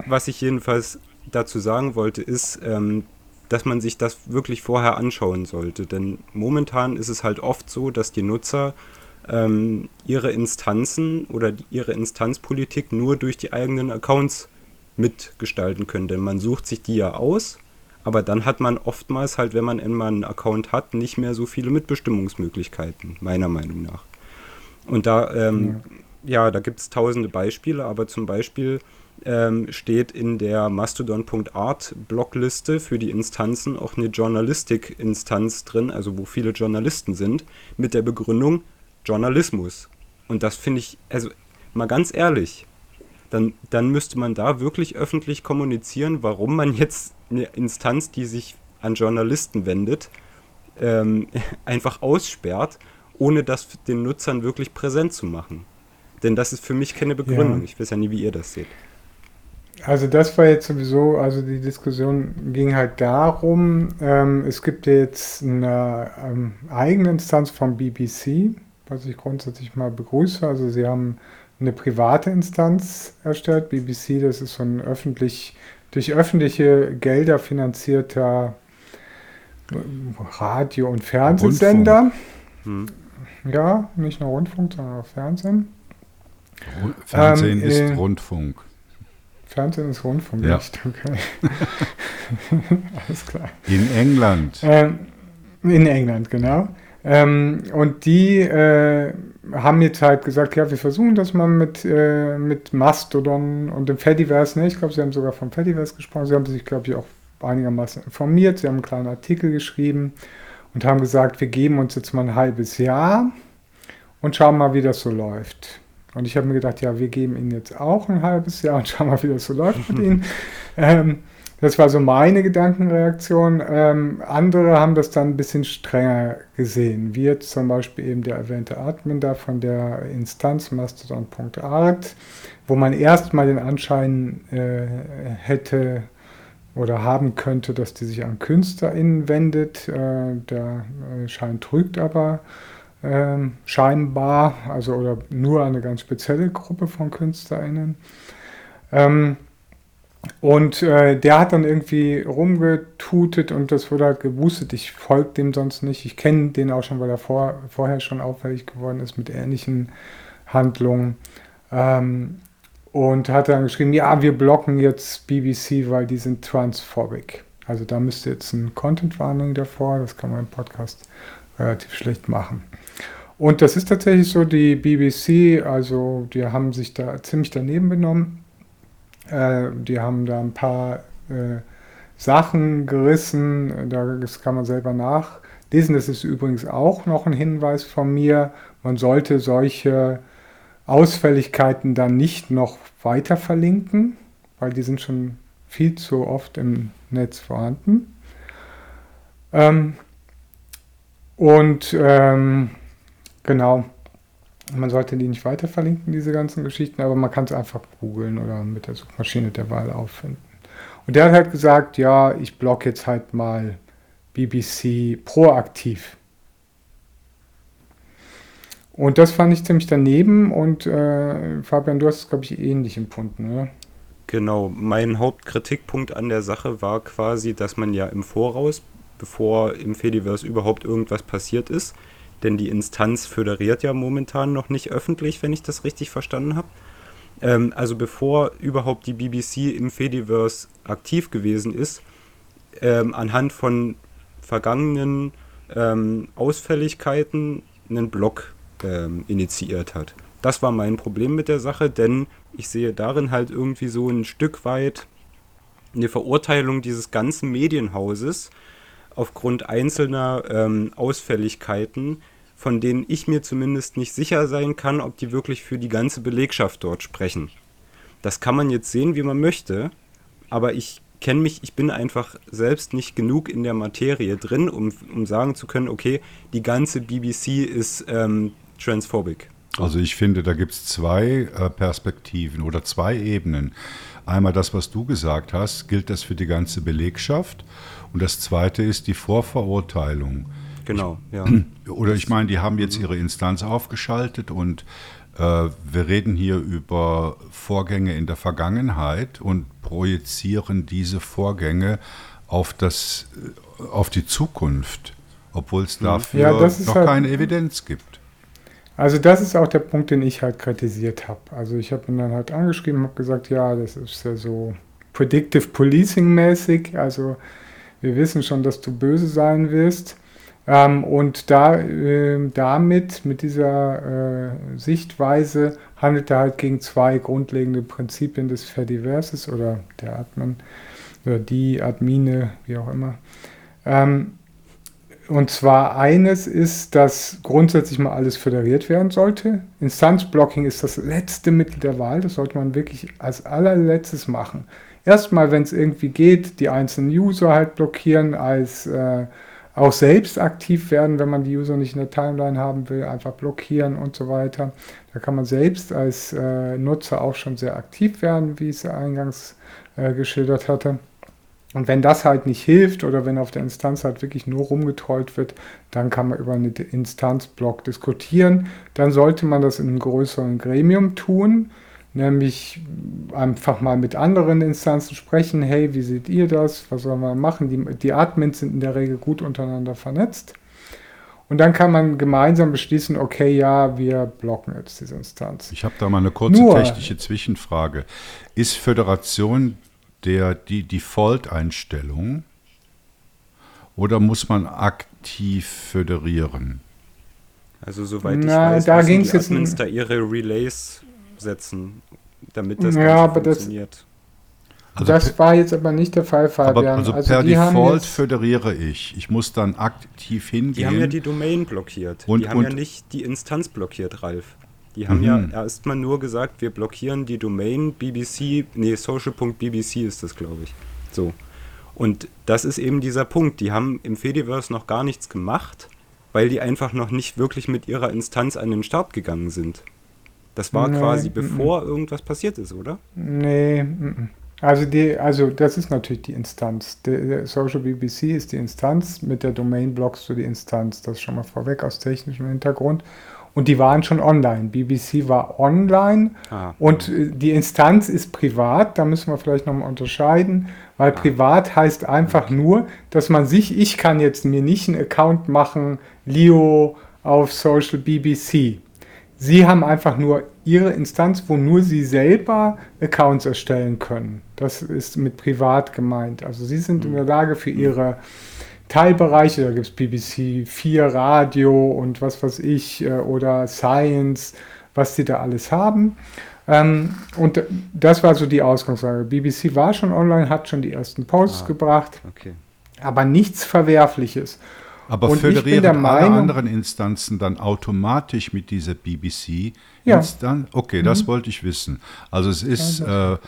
was ich jedenfalls dazu sagen wollte, ist, ähm, dass man sich das wirklich vorher anschauen sollte. Denn momentan ist es halt oft so, dass die Nutzer ähm, ihre Instanzen oder die, ihre Instanzpolitik nur durch die eigenen Accounts mitgestalten können. Denn man sucht sich die ja aus, aber dann hat man oftmals halt, wenn man einmal einen Account hat, nicht mehr so viele Mitbestimmungsmöglichkeiten, meiner Meinung nach. Und da, ähm, ja. ja, da gibt es tausende Beispiele, aber zum Beispiel ähm, steht in der Mastodon.art Blockliste für die Instanzen auch eine Journalistik-Instanz drin, also wo viele Journalisten sind, mit der Begründung Journalismus. Und das finde ich, also mal ganz ehrlich, dann, dann müsste man da wirklich öffentlich kommunizieren, warum man jetzt eine Instanz, die sich an Journalisten wendet, ähm, einfach aussperrt, ohne das den Nutzern wirklich präsent zu machen. Denn das ist für mich keine Begründung. Ja. Ich weiß ja nie, wie ihr das seht. Also das war jetzt sowieso, also die Diskussion ging halt darum, ähm, es gibt jetzt eine ähm, eigene Instanz vom BBC, was ich grundsätzlich mal begrüße. Also sie haben eine private Instanz erstellt. BBC, das ist so ein öffentlich, durch öffentliche Gelder finanzierter äh, Radio- und Fernsehsender. Hm. Ja, nicht nur Rundfunk, sondern auch Fernsehen. Fernsehen ähm, ist äh, Rundfunk. Fernsehen ist Rundfunk, ja. nicht, okay. Alles klar. In England. Ähm, in England, genau. Ähm, und die äh, haben jetzt halt gesagt, ja, wir versuchen das mal mit, äh, mit Mastodon und dem Fediverse. Ne? Ich glaube, sie haben sogar vom Fediverse gesprochen. Sie haben sich, glaube ich, auch einigermaßen informiert. Sie haben einen kleinen Artikel geschrieben und haben gesagt, wir geben uns jetzt mal ein halbes Jahr und schauen mal, wie das so läuft. Und ich habe mir gedacht, ja, wir geben ihnen jetzt auch ein halbes Jahr und schauen mal, wie das so läuft mit ihnen. Ähm, das war so meine Gedankenreaktion. Ähm, andere haben das dann ein bisschen strenger gesehen, wie jetzt zum Beispiel eben der erwähnte Admin da von der Instanz mastodon.art, wo man erstmal den Anschein äh, hätte oder haben könnte, dass die sich an KünstlerInnen wendet. Äh, der äh, Schein trügt aber ähm, scheinbar, also oder nur eine ganz spezielle Gruppe von KünstlerInnen. Ähm, und äh, der hat dann irgendwie rumgetutet und das wurde halt gewusst. Ich folge dem sonst nicht. Ich kenne den auch schon, weil er vor, vorher schon auffällig geworden ist mit ähnlichen Handlungen. Ähm, und hat dann geschrieben, ja, wir blocken jetzt BBC, weil die sind transphobic. Also da müsste jetzt ein Content-Warning davor, das kann man im Podcast relativ schlecht machen. Und das ist tatsächlich so, die BBC, also die haben sich da ziemlich daneben benommen. Äh, die haben da ein paar äh, Sachen gerissen, das kann man selber nachlesen. Das ist übrigens auch noch ein Hinweis von mir. Man sollte solche Ausfälligkeiten dann nicht noch weiter verlinken, weil die sind schon viel zu oft im Netz vorhanden. Ähm, und ähm, Genau. Man sollte die nicht weiter verlinken, diese ganzen Geschichten, aber man kann es einfach googeln oder mit der Suchmaschine der Wahl auffinden. Und der hat halt gesagt, ja, ich blog jetzt halt mal BBC proaktiv. Und das fand ich ziemlich daneben und äh, Fabian, du hast es, glaube ich, ähnlich empfunden, oder? Genau, mein Hauptkritikpunkt an der Sache war quasi, dass man ja im Voraus, bevor im Fediverse überhaupt irgendwas passiert ist, denn die Instanz föderiert ja momentan noch nicht öffentlich, wenn ich das richtig verstanden habe. Ähm, also bevor überhaupt die BBC im Fediverse aktiv gewesen ist, ähm, anhand von vergangenen ähm, Ausfälligkeiten einen Blog ähm, initiiert hat. Das war mein Problem mit der Sache, denn ich sehe darin halt irgendwie so ein Stück weit eine Verurteilung dieses ganzen Medienhauses, aufgrund einzelner ähm, Ausfälligkeiten, von denen ich mir zumindest nicht sicher sein kann, ob die wirklich für die ganze Belegschaft dort sprechen. Das kann man jetzt sehen, wie man möchte, aber ich kenne mich, ich bin einfach selbst nicht genug in der Materie drin, um, um sagen zu können, okay, die ganze BBC ist ähm, transphobic. Also ich finde, da gibt es zwei äh, Perspektiven oder zwei Ebenen. Einmal das, was du gesagt hast, gilt das für die ganze Belegschaft. Und das Zweite ist die Vorverurteilung. Genau, ja. Oder ich meine, die haben jetzt ihre Instanz aufgeschaltet und Äh, wir reden hier über Vorgänge in der Vergangenheit und projizieren diese Vorgänge auf, das, äh, auf die Zukunft, obwohl es mhm. dafür ja, noch halt, keine Evidenz gibt. Also das ist auch der Punkt, den ich halt kritisiert habe. Also ich habe ihn dann halt angeschrieben, habe gesagt, ja, das ist ja so Predictive Policing mäßig. Also wir wissen schon, dass du böse sein wirst. Ähm, und da, äh, damit, mit dieser äh, Sichtweise, handelt er halt gegen zwei grundlegende Prinzipien des Fediverses oder der Admin oder die Admine, wie auch immer. Ähm, und zwar eines ist, dass grundsätzlich mal alles föderiert werden sollte. Instanzblocking ist das letzte Mittel der Wahl. Das sollte man wirklich als allerletztes machen. Erstmal, wenn es irgendwie geht, die einzelnen User halt blockieren, als äh, auch selbst aktiv werden, wenn man die User nicht in der Timeline haben will, einfach blockieren und so weiter. Da kann man selbst als äh, Nutzer auch schon sehr aktiv werden, wie ich es eingangs äh, geschildert hatte. Und wenn das halt nicht hilft oder wenn auf der Instanz halt wirklich nur rumgetrollt wird, dann kann man über einen Instanzblock diskutieren. Dann sollte man das in einem größeren Gremium tun, nämlich einfach mal mit anderen Instanzen sprechen. Hey, wie seht ihr das? Was sollen wir machen? Die, die Admins sind in der Regel gut untereinander vernetzt. Und dann kann man gemeinsam beschließen, okay, ja, wir blocken jetzt diese Instanz. Ich habe da mal eine kurze Nur, technische Zwischenfrage. Ist Föderation der, die Default-Einstellung oder muss man aktiv föderieren? Also soweit ich Na, weiß, da müssen die Admins da ihre Relays setzen, damit das ja, funktioniert. Also das war jetzt aber nicht der Fall, Fabian. Aber also, also per Default föderiere ich. Ich muss dann aktiv hingehen. Die haben ja die Domain blockiert. Und, die haben und ja nicht die Instanz blockiert, Ralf. Die haben mhm. ja erstmal nur gesagt, wir blockieren die Domain BBC, nee, social.bbc ist das, glaube ich. So. Und das ist eben dieser Punkt. Die haben im Fediverse noch gar nichts gemacht, weil die einfach noch nicht wirklich mit ihrer Instanz an den Start gegangen sind. Das war nee, quasi bevor m irgendwas passiert ist, oder? Nee, m also, die, also das ist natürlich die Instanz. Der, der Social BBC ist die Instanz, mit der Domain blockst du die Instanz. Das schon mal vorweg aus technischem Hintergrund. Und die waren schon online. BBC war online ah, und äh, die Instanz ist privat. Da müssen wir vielleicht nochmal unterscheiden, weil ah. privat heißt einfach nur, dass man sich, ich kann jetzt mir nicht einen Account machen, Leo auf Social BBC. Sie haben einfach nur Ihre Instanz, wo nur Sie selber Accounts erstellen können. Das ist mit privat gemeint. Also Sie sind in der Lage für Ihre Teilbereiche, da gibt es BBC 4 Radio und was weiß ich, äh, oder Science, was die da alles haben. Ähm, und das war so die Ausgangslage. BBC war schon online, hat schon die ersten Posts ah, gebracht, okay. aber nichts Verwerfliches. Aber und föderieren Meinung, alle anderen Instanzen dann automatisch mit dieser BBC-Instanz? Ja. Okay, das mhm. wollte ich wissen. Also es ist, ja, äh,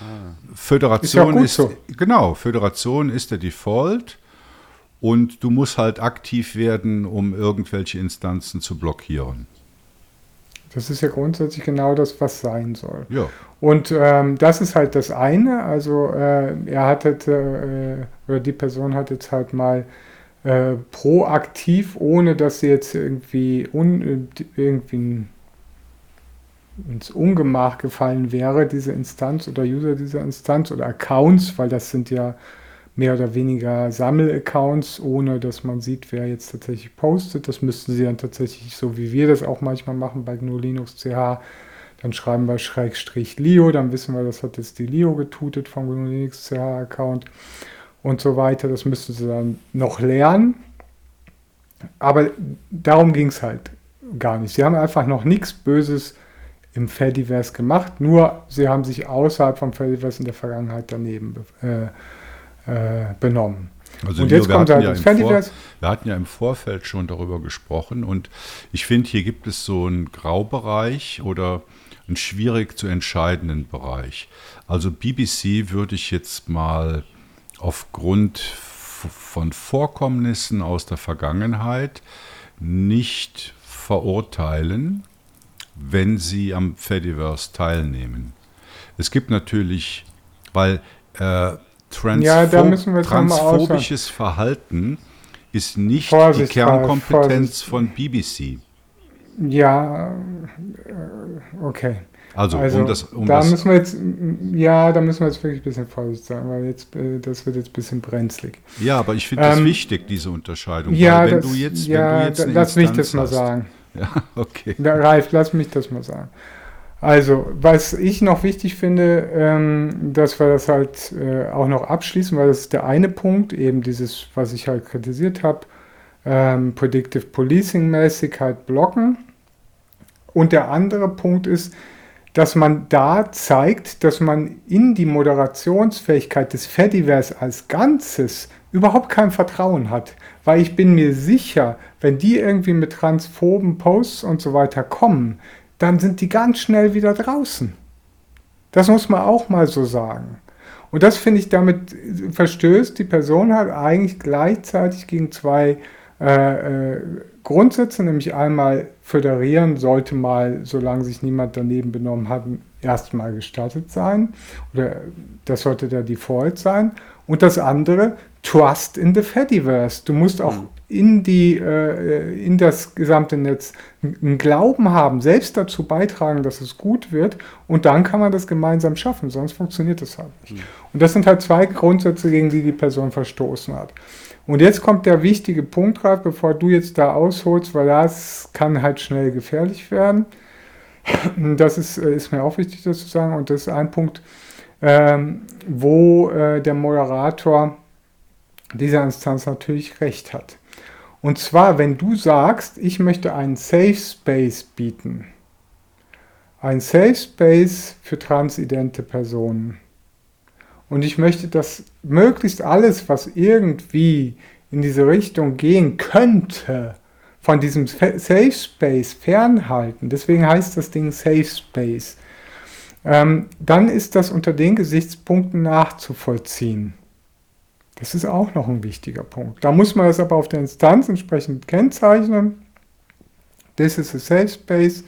Föderation ist, ja ist so. genau, Föderation ist der Default und du musst halt aktiv werden, um irgendwelche Instanzen zu blockieren. Das ist ja grundsätzlich genau das, was sein soll. Ja. Und ähm, das ist halt das eine. Also äh, er hat jetzt, äh, oder die Person hat jetzt halt mal äh, proaktiv, ohne dass sie jetzt irgendwie, un, irgendwie ins Ungemach gefallen wäre, diese Instanz oder User dieser Instanz oder Accounts, weil das sind ja mehr oder weniger Sammelaccounts, ohne dass man sieht, wer jetzt tatsächlich postet. Das müssten sie dann tatsächlich, so wie wir das auch manchmal machen bei GNU Linux CH, dann schreiben wir Schrägstrich Lio, dann wissen wir, das hat jetzt die Lio getutet vom GNU Linux CH Account und so weiter. Das müssten sie dann noch lernen. Aber darum ging es halt gar nicht. Sie haben einfach noch nichts Böses im Fediverse gemacht, nur sie haben sich außerhalb vom Fediverse in der Vergangenheit daneben äh, äh, benommen. Also und Leo, jetzt kommt halt ja Vor, wir hatten ja im Vorfeld schon darüber gesprochen und ich finde, hier gibt es so einen Graubereich oder einen schwierig zu entscheidenden Bereich. Also BBC würde ich jetzt mal aufgrund von Vorkommnissen aus der Vergangenheit nicht verurteilen, wenn sie am Fediverse teilnehmen. Es gibt natürlich, weil äh, Transpho ja, transphobisches Verhalten ist nicht Vorsicht, die Kernkompetenz von BBC. Ja, äh, okay. Also, Also um das, um da das müssen wir jetzt, ja, da müssen wir jetzt wirklich ein bisschen vorsichtig sein, weil jetzt, äh, das wird jetzt ein bisschen brenzlig. ja, aber ich finde das Ähm, wichtig, diese Unterscheidung. Ja, weil wenn das, du jetzt, ja wenn du jetzt da, lass mich Instanz das mal hast- sagen. Ja, okay. Da, Ralf, lass mich das mal sagen. Also, was ich noch wichtig finde, ähm, dass wir das halt äh, auch noch abschließen, weil das ist der eine Punkt, eben dieses, was ich halt kritisiert habe, ähm, Predictive Policing mäßig halt blocken. Und der andere Punkt ist, dass man da zeigt, dass man in die Moderationsfähigkeit des Fediverse als Ganzes überhaupt kein Vertrauen hat. Weil ich bin mir sicher, wenn die irgendwie mit transphoben Posts und so weiter kommen, dann sind die ganz schnell wieder draußen. Das muss man auch mal so sagen. Und das finde ich, damit verstößt die Person halt eigentlich gleichzeitig gegen zwei äh, äh, Grundsätze, nämlich einmal föderieren sollte mal, solange sich niemand daneben benommen hat, erstmal gestattet sein. Oder das sollte der Default sein. Und das andere, Trust in the Fediverse. Du musst auch Mhm. in, die, äh, in das gesamte Netz einen Glauben haben, selbst dazu beitragen, dass es gut wird. Und dann kann man das gemeinsam schaffen, sonst funktioniert das halt nicht. Und das sind halt zwei Grundsätze, gegen die die Person verstoßen hat. Und jetzt kommt der wichtige Punkt, Ralf, bevor du jetzt da ausholst, weil das kann halt schnell gefährlich werden. Das ist, äh, ist mir auch wichtig, das zu sagen. Und das ist ein Punkt, ähm, wo äh, der Moderator dieser Instanz natürlich recht hat. Und zwar, wenn du sagst, ich möchte einen Safe Space bieten, ein Safe Space für transidente Personen. Und ich möchte, dass möglichst alles, was irgendwie in diese Richtung gehen könnte, von diesem Safe Space fernhalten. Deswegen heißt das Ding Safe Space. Ähm, dann ist das unter den Gesichtspunkten nachzuvollziehen. Das ist auch noch ein wichtiger Punkt. Da muss man das aber auf der Instanz entsprechend kennzeichnen. This is a safe space.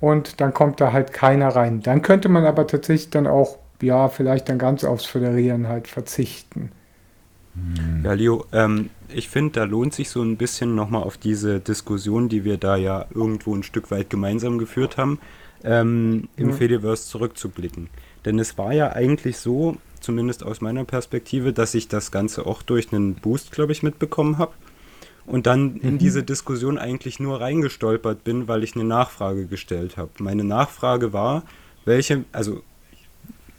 Und dann kommt da halt keiner rein. Dann könnte man aber tatsächlich dann auch, ja, vielleicht dann ganz aufs Föderieren halt verzichten. Ja, Leo, ähm, ich finde, da lohnt sich so ein bisschen nochmal auf diese Diskussion, die wir da ja irgendwo ein Stück weit gemeinsam geführt haben, ähm, im Ja. Fediverse zurückzublicken. Denn es war ja eigentlich so, zumindest aus meiner Perspektive, dass ich das Ganze auch durch einen Boost, glaube ich, mitbekommen habe. Und dann in Mhm. diese Diskussion eigentlich nur reingestolpert bin, weil ich eine Nachfrage gestellt habe. Meine Nachfrage war, welche, also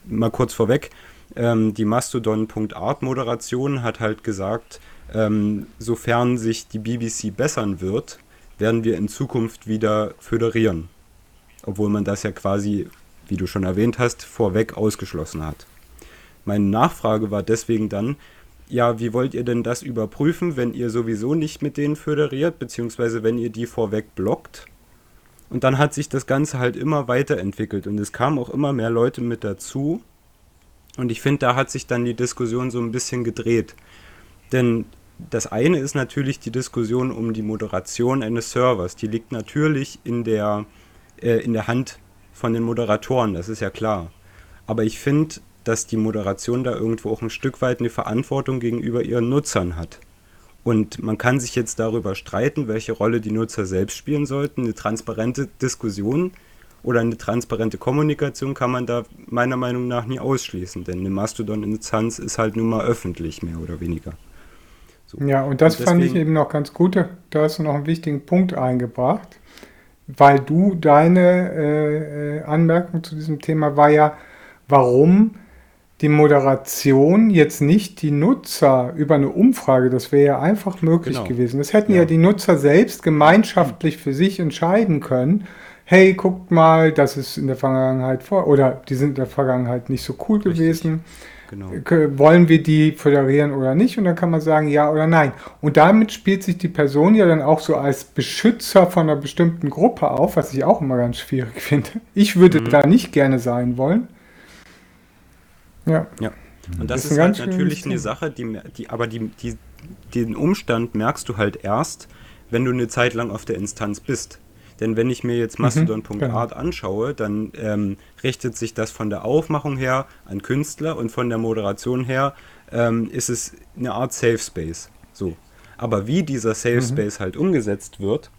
mal kurz vorweg, ähm, die Mastodon.art-Moderation hat halt gesagt, ähm, sofern sich die BBC bessern wird, werden wir in Zukunft wieder föderieren. Obwohl man das ja quasi, wie du schon erwähnt hast, vorweg ausgeschlossen hat. Meine Nachfrage war deswegen dann, ja, wie wollt ihr denn das überprüfen, wenn ihr sowieso nicht mit denen föderiert, beziehungsweise wenn ihr die vorweg blockt? Und dann hat sich das Ganze halt immer weiterentwickelt und es kamen auch immer mehr Leute mit dazu. Und ich finde, da hat sich dann die Diskussion so ein bisschen gedreht. Denn das eine ist natürlich die Diskussion um die Moderation eines Servers. Die liegt natürlich in der, äh, in der Hand von den Moderatoren, das ist ja klar. Aber ich finde, dass die Moderation da irgendwo auch ein Stück weit eine Verantwortung gegenüber ihren Nutzern hat. Und man kann sich jetzt darüber streiten, welche Rolle die Nutzer selbst spielen sollten. Eine transparente Diskussion oder eine transparente Kommunikation kann man da meiner Meinung nach nie ausschließen, denn eine Mastodon-Instanz ist halt nun mal öffentlich, mehr oder weniger. So. Ja, und das Und fand ich deswegen- eben noch ganz gut. Da hast du noch einen wichtigen Punkt eingebracht, weil du deine äh, äh, Anmerkung zu diesem Thema war ja, warum die Moderation jetzt nicht die Nutzer über eine Umfrage, das wäre ja einfach möglich Genau. gewesen. Das hätten ja. Ja. die Nutzer selbst gemeinschaftlich für sich entscheiden können. Hey, guckt mal, das ist in der Vergangenheit vor, oder die sind in der Vergangenheit nicht so cool Richtig. gewesen Genau. k- wollen wir die föderieren oder nicht? Und dann kann man sagen ja oder nein. Und damit spielt sich die Person ja dann auch so als Beschützer von einer bestimmten Gruppe auf, was ich auch immer ganz schwierig finde. Ich würde Mhm. da nicht gerne sein wollen. Ja. Ja. Und das ist ist, halt natürlich eine. Sache, die, die aber die, die, den Umstand merkst du halt erst, wenn du eine Zeit lang auf der Instanz bist. Denn wenn ich mir jetzt Mastodon.art anschaue, dann ähm, richtet sich das von der Aufmachung her an Künstler und von der Moderation her ähm, ist es eine Art Safe Space. So. Aber wie dieser Safe Space halt umgesetzt wird,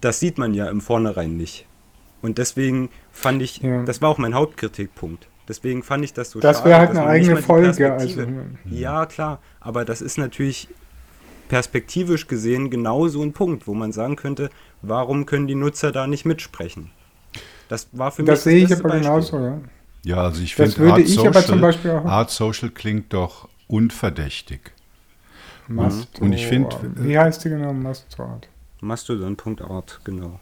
das sieht man ja im Vornherein nicht. Und deswegen fand ich, ja. das war auch mein Hauptkritikpunkt. Deswegen fand ich das so das schade. Das wäre halt eine eigene Folge. Also. Ja, klar. Aber das ist natürlich perspektivisch gesehen genau so ein Punkt, wo man sagen könnte, warum können die Nutzer da nicht mitsprechen? Das war für mich das sehe ich aber Beispiel. genauso, ja. Ja, also ich finde Art, Social, Art Social klingt doch unverdächtig. Mastodon. Und ich finde. Wie heißt die genau? Mastodon. Mastodon.art, genau.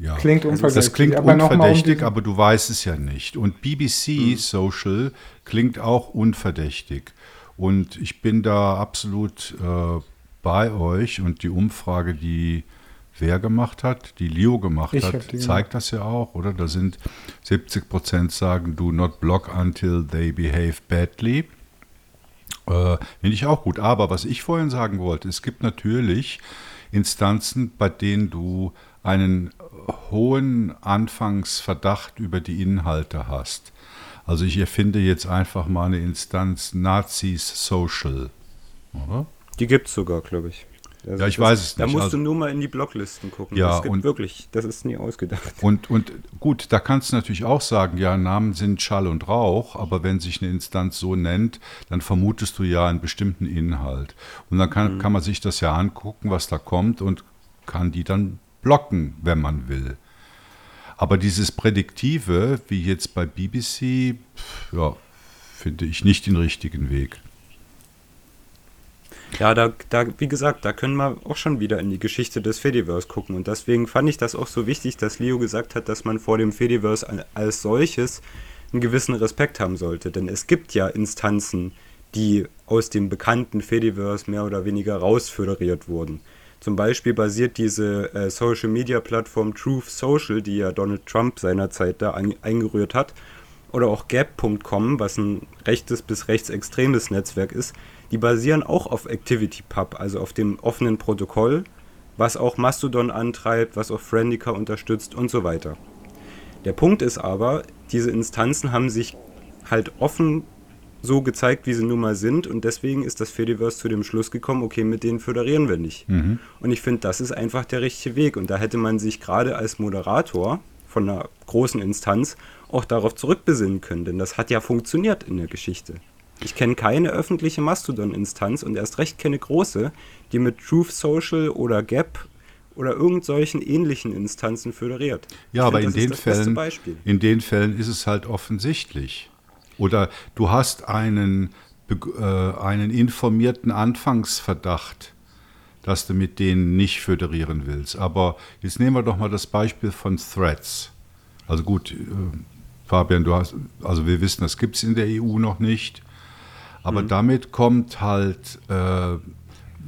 Ja. Klingt unverdächtig. Das klingt aber unverdächtig, um aber du weißt es ja nicht. Und BBC hm. Social klingt auch unverdächtig. Und ich bin da absolut äh, bei euch. Und die Umfrage, die wer gemacht hat, die Leo gemacht ich hat, zeigt das ja auch, oder? Da sind 70 Prozent sagen, do not block until they behave badly. Äh, Finde ich auch gut. Aber was ich vorhin sagen wollte, es gibt natürlich Instanzen, bei denen du einen hohen Anfangsverdacht über die Inhalte hast. Also ich erfinde jetzt einfach mal eine Instanz Nazis Social. Oder? Die gibt es sogar, glaube ich. Also ja, ich das, weiß es nicht. Da musst also, du nur mal in die Blocklisten gucken. Ja, das gibt und, wirklich, das ist nie ausgedacht. Und, und gut, da kannst du natürlich auch sagen, ja, Namen sind Schall und Rauch, aber wenn sich eine Instanz so nennt, dann vermutest du ja einen bestimmten Inhalt. Und dann kann, mhm. kann man sich das ja angucken, was da kommt und kann die dann blocken, wenn man will. Aber dieses Prädiktive, wie jetzt bei BBC, ja, finde ich nicht den richtigen Weg. Ja, da, da, wie gesagt, da können wir auch schon wieder in die Geschichte des Fediverse gucken. Und deswegen fand ich das auch so wichtig, dass Leo gesagt hat, dass man vor dem Fediverse als solches einen gewissen Respekt haben sollte. Denn es gibt ja Instanzen, die aus dem bekannten Fediverse mehr oder weniger rausföderiert wurden. Zum Beispiel basiert diese äh, Social Media Plattform Truth Social, die ja Donald Trump seinerzeit da ein, eingerührt hat, oder auch Gap.com, was ein rechtes bis rechtsextremes Netzwerk ist, die basieren auch auf ActivityPub, also auf dem offenen Protokoll, was auch Mastodon antreibt, was auch Friendica unterstützt und so weiter. Der Punkt ist aber, diese Instanzen haben sich halt offen so gezeigt, wie sie nun mal sind und deswegen ist das Fediverse zu dem Schluss gekommen, okay, mit denen föderieren wir nicht. Mhm. Und ich finde, das ist einfach der richtige Weg und da hätte man sich gerade als Moderator von einer großen Instanz auch darauf zurückbesinnen können, denn das hat ja funktioniert in der Geschichte. Ich kenne keine öffentliche Mastodon-Instanz und erst recht keine große, die mit Truth Social oder Gap oder irgend solchen ähnlichen Instanzen föderiert. Ja, ich aber find, in, den Fällen, in den Fällen ist es halt offensichtlich. Oder du hast einen, äh, einen informierten Anfangsverdacht, dass du mit denen nicht föderieren willst. Aber jetzt nehmen wir doch mal das Beispiel von Threads. Also gut, äh, Fabian, du hast, also wir wissen, das gibt es in der EU noch nicht. Aber mhm. damit kommt halt äh,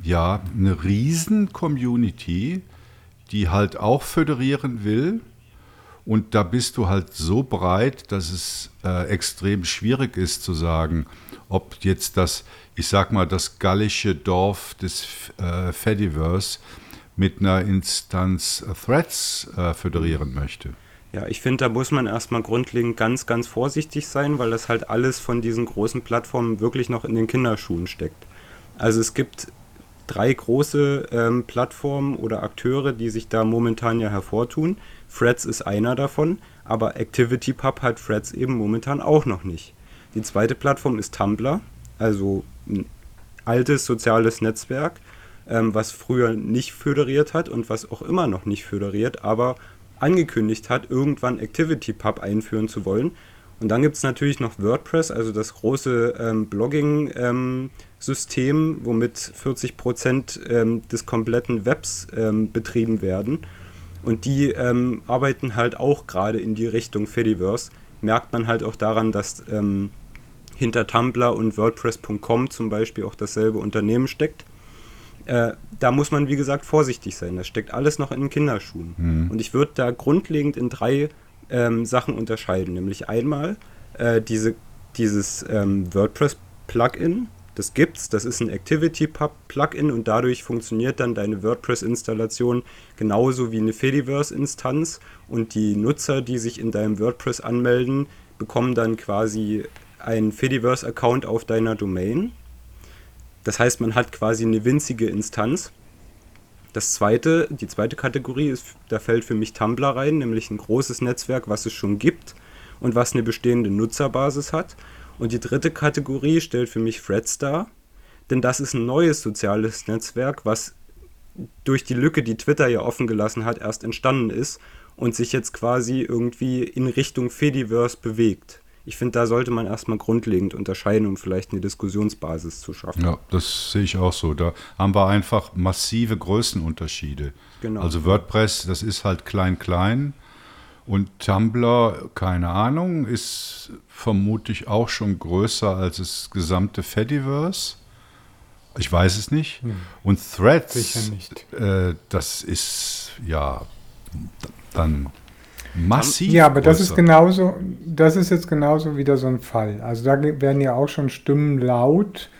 ja eine Riesen-Community, die halt auch föderieren will. Und da bist du halt so breit, dass es äh, extrem schwierig ist zu sagen, ob jetzt das, ich sag mal, das gallische Dorf des äh, Fediverse mit einer Instanz Threads äh, föderieren möchte. Ja, ich finde, da muss man erstmal grundlegend ganz, ganz vorsichtig sein, weil das halt alles von diesen großen Plattformen wirklich noch in den Kinderschuhen steckt. Also es gibt drei große ähm, Plattformen oder Akteure, die sich da momentan ja hervortun. Threads ist einer davon, aber ActivityPub hat Threads eben momentan auch noch nicht. Die zweite Plattform ist Tumblr, also ein altes soziales Netzwerk, ähm, was früher nicht föderiert hat und was auch immer noch nicht föderiert, aber angekündigt hat, irgendwann ActivityPub einführen zu wollen. Und dann gibt es natürlich noch WordPress, also das große ähm, Blogging-System, ähm, womit 40 Prozent, ähm, des kompletten Webs ähm, betrieben werden. Und die ähm, arbeiten halt auch gerade in die Richtung Fediverse. Merkt man halt auch daran, dass ähm, hinter Tumblr und WordPress.com zum Beispiel auch dasselbe Unternehmen steckt. Äh, da muss man, wie gesagt, vorsichtig sein. Das steckt alles noch in den Kinderschuhen. Mhm. Und ich würde da grundlegend in drei ähm, Sachen unterscheiden. Nämlich einmal äh, diese, dieses ähm, WordPress-Plugin. Das gibt's, das ist ein Activity-Plugin und dadurch funktioniert dann deine WordPress-Installation genauso wie eine Fediverse-Instanz und die Nutzer, die sich in deinem WordPress anmelden, bekommen dann quasi einen Fediverse-Account auf deiner Domain das heißt, man hat quasi eine winzige Instanz. Das zweite, die zweite Kategorie ist, da fällt für mich Tumblr rein, nämlich ein großes Netzwerk, was es schon gibt und was eine bestehende Nutzerbasis hat. Und die dritte Kategorie stellt für mich Threads dar, denn das ist ein neues soziales Netzwerk, was durch die Lücke, die Twitter ja offen gelassen hat, erst entstanden ist und sich jetzt quasi irgendwie in Richtung Fediverse bewegt. Ich finde, da sollte man erstmal grundlegend unterscheiden, um vielleicht eine Diskussionsbasis zu schaffen. Ja, das sehe ich auch so. Da haben wir einfach massive Größenunterschiede. Genau. Also WordPress, das ist halt klein-klein. Und Tumblr, keine Ahnung, ist vermutlich auch schon größer als das gesamte Fediverse. Ich weiß es nicht. Hm. Und Threads, äh, das ist ja dann massiv. Ja, aber größer. das ist genauso, das ist jetzt genauso wieder so ein Fall. Also da werden ja auch schon Stimmen laut,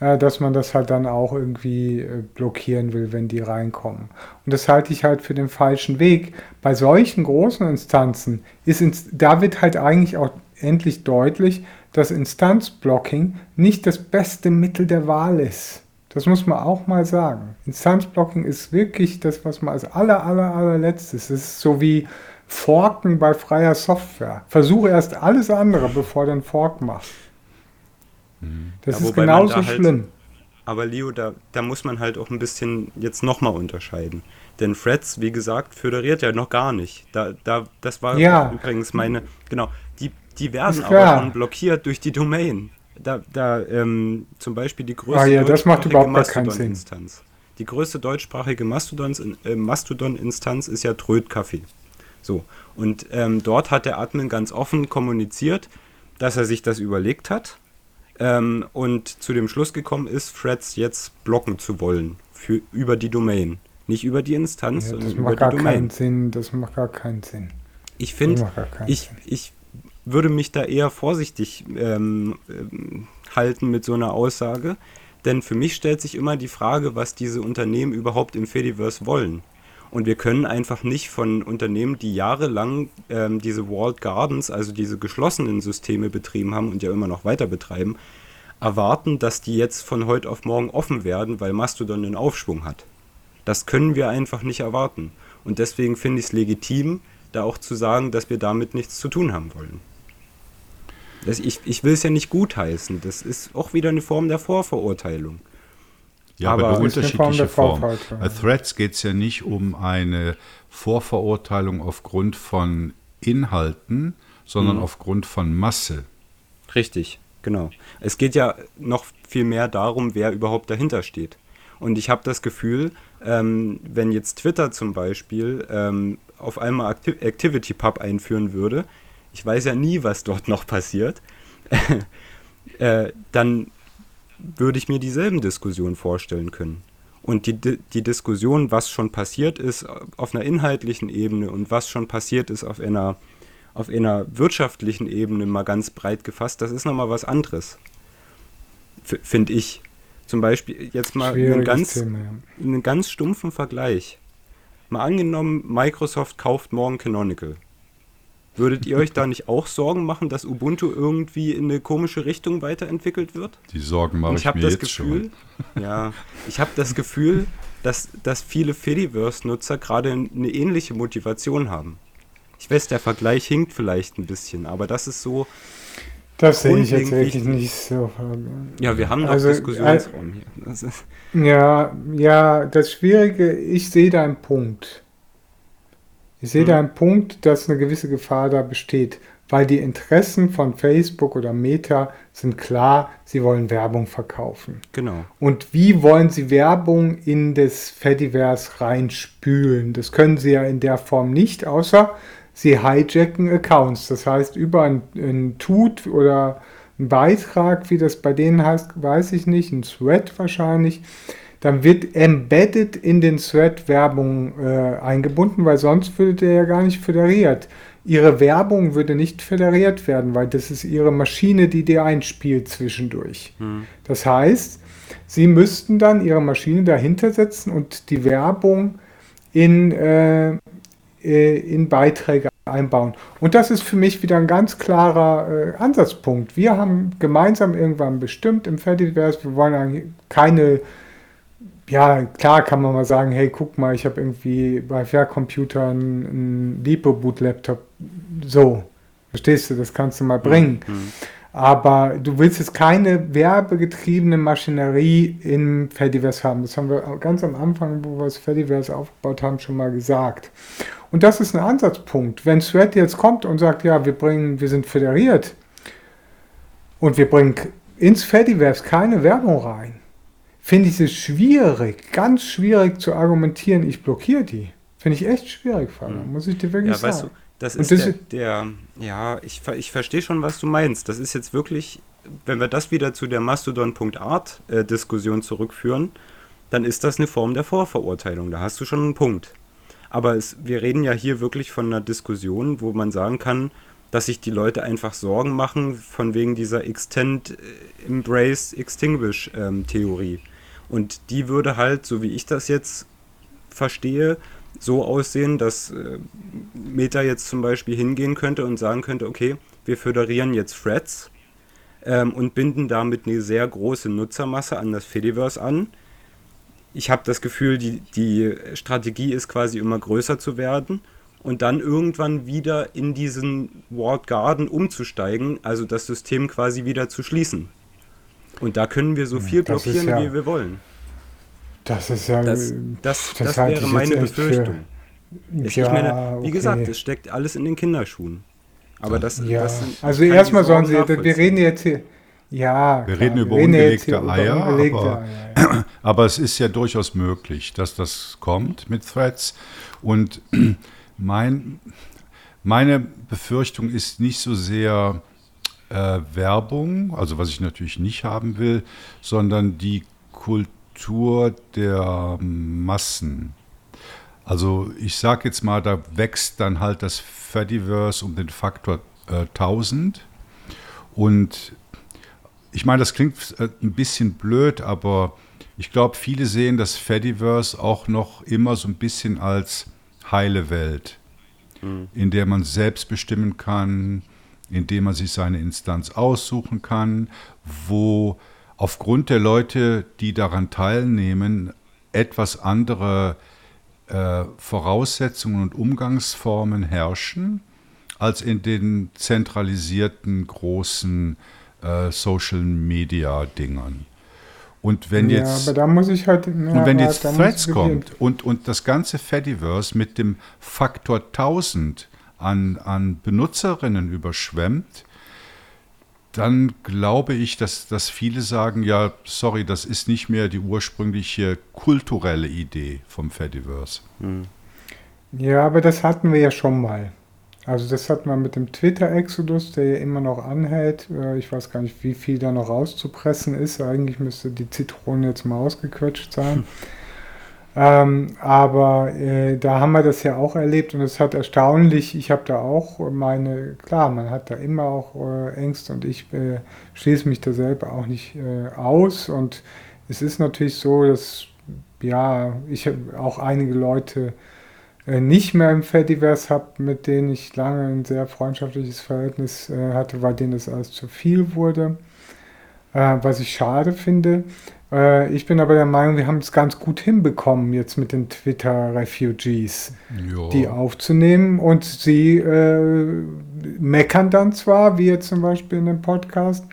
äh, dass man das halt dann auch irgendwie äh, blockieren will, wenn die reinkommen. Und das halte ich halt für den falschen Weg. Bei solchen großen Instanzen ist, ins, da wird halt eigentlich auch endlich deutlich, dass Instanzblocking nicht das beste Mittel der Wahl ist. Das muss man auch mal sagen. Instanzblocking ist wirklich das, was man als aller, aller, allerletztes, es ist so wie Forken bei freier Software. Versuche erst alles andere, bevor du einen Fork machst. Mhm. Das ja, ist genauso da halt, schlimm. Aber Leo, da, da muss man halt auch ein bisschen jetzt nochmal unterscheiden. Denn Freds, wie gesagt, föderiert ja noch gar nicht. Da, da, das war ja. übrigens meine, genau, die, die werden aber schon blockiert durch die Domain. Da, da ähm, zum Beispiel die größte ah, ja, das macht überhaupt Mastodon-Instanz. Die größte deutschsprachige äh, Mastodon-Instanz ist ja Trödkaffee. So, und ähm, dort hat der Admin ganz offen kommuniziert, dass er sich das überlegt hat ähm, und zu dem Schluss gekommen ist, Threads jetzt blocken zu wollen für, über die Domain. Nicht über die Instanz, ja, sondern über die Domain. Das macht gar keinen Sinn. Das macht gar keinen Sinn. Ich finde, ich, ich würde mich da eher vorsichtig ähm, halten mit so einer Aussage, denn für mich stellt sich immer die Frage, was diese Unternehmen überhaupt im Fediverse wollen. Und wir können einfach nicht von Unternehmen, die jahrelang ähm, diese Walled Gardens, also diese geschlossenen Systeme betrieben haben und ja immer noch weiter betreiben, erwarten, dass die jetzt von heute auf morgen offen werden, weil Mastodon einen Aufschwung hat. Das können wir einfach nicht erwarten. Und deswegen finde ich es legitim, da auch zu sagen, dass wir damit nichts zu tun haben wollen. Das, ich ich will es ja nicht gutheißen. Das ist auch wieder eine Form der Vorverurteilung. Ja, aber, aber unterschiedliche Formen. Bei Threads geht es ja nicht um eine Vorverurteilung aufgrund von Inhalten, sondern mhm. aufgrund von Masse. Richtig, genau. Es geht ja noch viel mehr darum, wer überhaupt dahinter steht. Und ich habe das Gefühl, ähm, wenn jetzt Twitter zum Beispiel ähm, auf einmal Activ ActivityPub einführen würde, ich weiß ja nie, was dort noch passiert, äh, dann würde ich mir dieselben Diskussionen vorstellen können. Und die, die Diskussion, was schon passiert ist auf einer inhaltlichen Ebene und was schon passiert ist auf einer, auf einer wirtschaftlichen Ebene mal ganz breit gefasst, das ist nochmal was anderes. Finde ich. Zum Beispiel jetzt mal einen ganz, Thema, ja. einen ganz stumpfen Vergleich. Mal angenommen, Microsoft kauft morgen Canonical. Würdet ihr euch da nicht auch Sorgen machen, dass Ubuntu irgendwie in eine komische Richtung weiterentwickelt wird? Die Sorgen mache ich, ich mir das jetzt Gefühl, schon. Ja, ich habe das Gefühl, dass, dass viele Fediverse-Nutzer gerade eine ähnliche Motivation haben. Ich weiß, der Vergleich hinkt vielleicht ein bisschen, aber das ist so. Das sehe ich jetzt wirklich nicht so. Ja, wir haben noch also, Diskussionsraum hier. ja, ja, das Schwierige, ich sehe da einen Punkt. Ich sehe mhm. da einen Punkt, dass eine gewisse Gefahr da besteht, weil die Interessen von Facebook oder Meta sind klar, sie wollen Werbung verkaufen. Genau. Und wie wollen sie Werbung in das Fediverse reinspülen? Das können sie ja in der Form nicht, außer sie hijacken Accounts. Das heißt, über ein, ein Tut oder einen Beitrag, wie das bei denen heißt, weiß ich nicht, ein Thread wahrscheinlich, dann wird embedded in den Thread Werbung äh, eingebunden, weil sonst würde der ja gar nicht föderiert. Ihre Werbung würde nicht föderiert werden, weil das ist ihre Maschine, die dir einspielt zwischendurch. Hm. Das heißt, sie müssten dann ihre Maschine dahinter setzen und die Werbung in, äh, äh in Beiträge einbauen. Und das ist für mich wieder ein ganz klarer äh, Ansatzpunkt. Wir haben gemeinsam irgendwann bestimmt im Fediverse, wir wollen eigentlich keine ja, klar kann man mal sagen, hey, guck mal, ich habe irgendwie bei Faircomputer einen, einen Lipo-Boot-Laptop. So, verstehst du, das kannst du mal bringen. Mhm. Aber du willst jetzt keine werbegetriebene Maschinerie im Fediverse haben. Das haben wir ganz am Anfang, wo wir das Fediverse aufgebaut haben, schon mal gesagt. Und das ist ein Ansatzpunkt. Wenn Thread jetzt kommt und sagt, ja, wir bringen, wir sind föderiert und wir bringen ins Fediverse keine Werbung rein, finde ich es schwierig, ganz schwierig zu argumentieren, ich blockiere die. Finde ich echt schwierig, Fabian, mhm. muss ich dir wirklich ja, sagen. Weißt du, das ist das der, der, ja, ich, ich verstehe schon, was du meinst. Das ist jetzt wirklich, wenn wir das wieder zu der Mastodon.art-Diskussion äh, zurückführen, dann ist das eine Form der Vorverurteilung. Da hast du schon einen Punkt. Aber es, wir reden ja hier wirklich von einer Diskussion, wo man sagen kann, dass sich die Leute einfach Sorgen machen von wegen dieser Extend, äh, Embrace, Extinguish ähm, Theorie. Und die würde halt, so wie ich das jetzt verstehe, so aussehen, dass äh, Meta jetzt zum Beispiel hingehen könnte und sagen könnte, okay, wir föderieren jetzt Threads ähm, und binden damit eine sehr große Nutzermasse an das Fediverse an. Ich habe das Gefühl, die, die Strategie ist quasi immer größer zu werden und dann irgendwann wieder in diesen Walled Garden umzusteigen, also das System quasi wieder zu schließen. Und da können wir so viel blockieren, ja, wie wir wollen. Das ist ja. Das, das, das, das wäre meine Befürchtung. Für, ich, ja, meine, wie okay. gesagt, es steckt alles in den Kinderschuhen. Aber das, ja. das sind, also erstmal sollen sie, wir reden jetzt hier. Ja, wir klar, reden über wir ungelegte Eier, ungelegte aber, Eier aber es ist ja durchaus möglich, dass das kommt mit Threads. Und mein, meine Befürchtung ist nicht so sehr äh, Werbung, also was ich natürlich nicht haben will, sondern die Kultur der Massen. Also ich sage jetzt mal, da wächst dann halt das Fediverse um den Faktor äh, 1000. Und ich meine, das klingt äh, ein bisschen blöd, aber ich glaube, viele sehen das Fediverse auch noch immer so ein bisschen als heile Welt, mhm. in der man selbst bestimmen kann, in der man sich seine Instanz aussuchen kann, wo aufgrund der Leute, die daran teilnehmen, etwas andere äh, Voraussetzungen und Umgangsformen herrschen als in den zentralisierten großen äh, Social-Media-Dingern. Und wenn ja, jetzt, aber da muss ich halt, ja, und wenn jetzt Threads kommt und, und das ganze Fediverse mit dem Faktor 1000 an, an Benutzerinnen überschwemmt, dann glaube ich, dass, dass viele sagen, ja, sorry, das ist nicht mehr die ursprüngliche kulturelle Idee vom Fediverse. Hm. Ja, aber das hatten wir ja schon mal. Also das hat man mit dem Twitter-Exodus, der ja immer noch anhält. Äh, ich weiß gar nicht, wie viel da noch rauszupressen ist. Eigentlich müsste die Zitrone jetzt mal ausgequetscht sein. Ähm, aber äh, da haben wir das ja auch erlebt und es hat erstaunlich, ich habe da auch meine, klar, man hat da immer auch äh, Ängste und ich äh, schließe mich da selber auch nicht äh, aus und es ist natürlich so, dass ja, ich auch einige Leute äh, nicht mehr im Fediverse habe, mit denen ich lange ein sehr freundschaftliches Verhältnis äh, hatte, weil denen das alles zu viel wurde, was ich schade finde. Äh, ich bin aber der Meinung, wir haben es ganz gut hinbekommen, jetzt mit den Twitter-Refugees, die aufzunehmen. Und sie äh, meckern dann zwar, wie jetzt zum Beispiel in dem Podcast,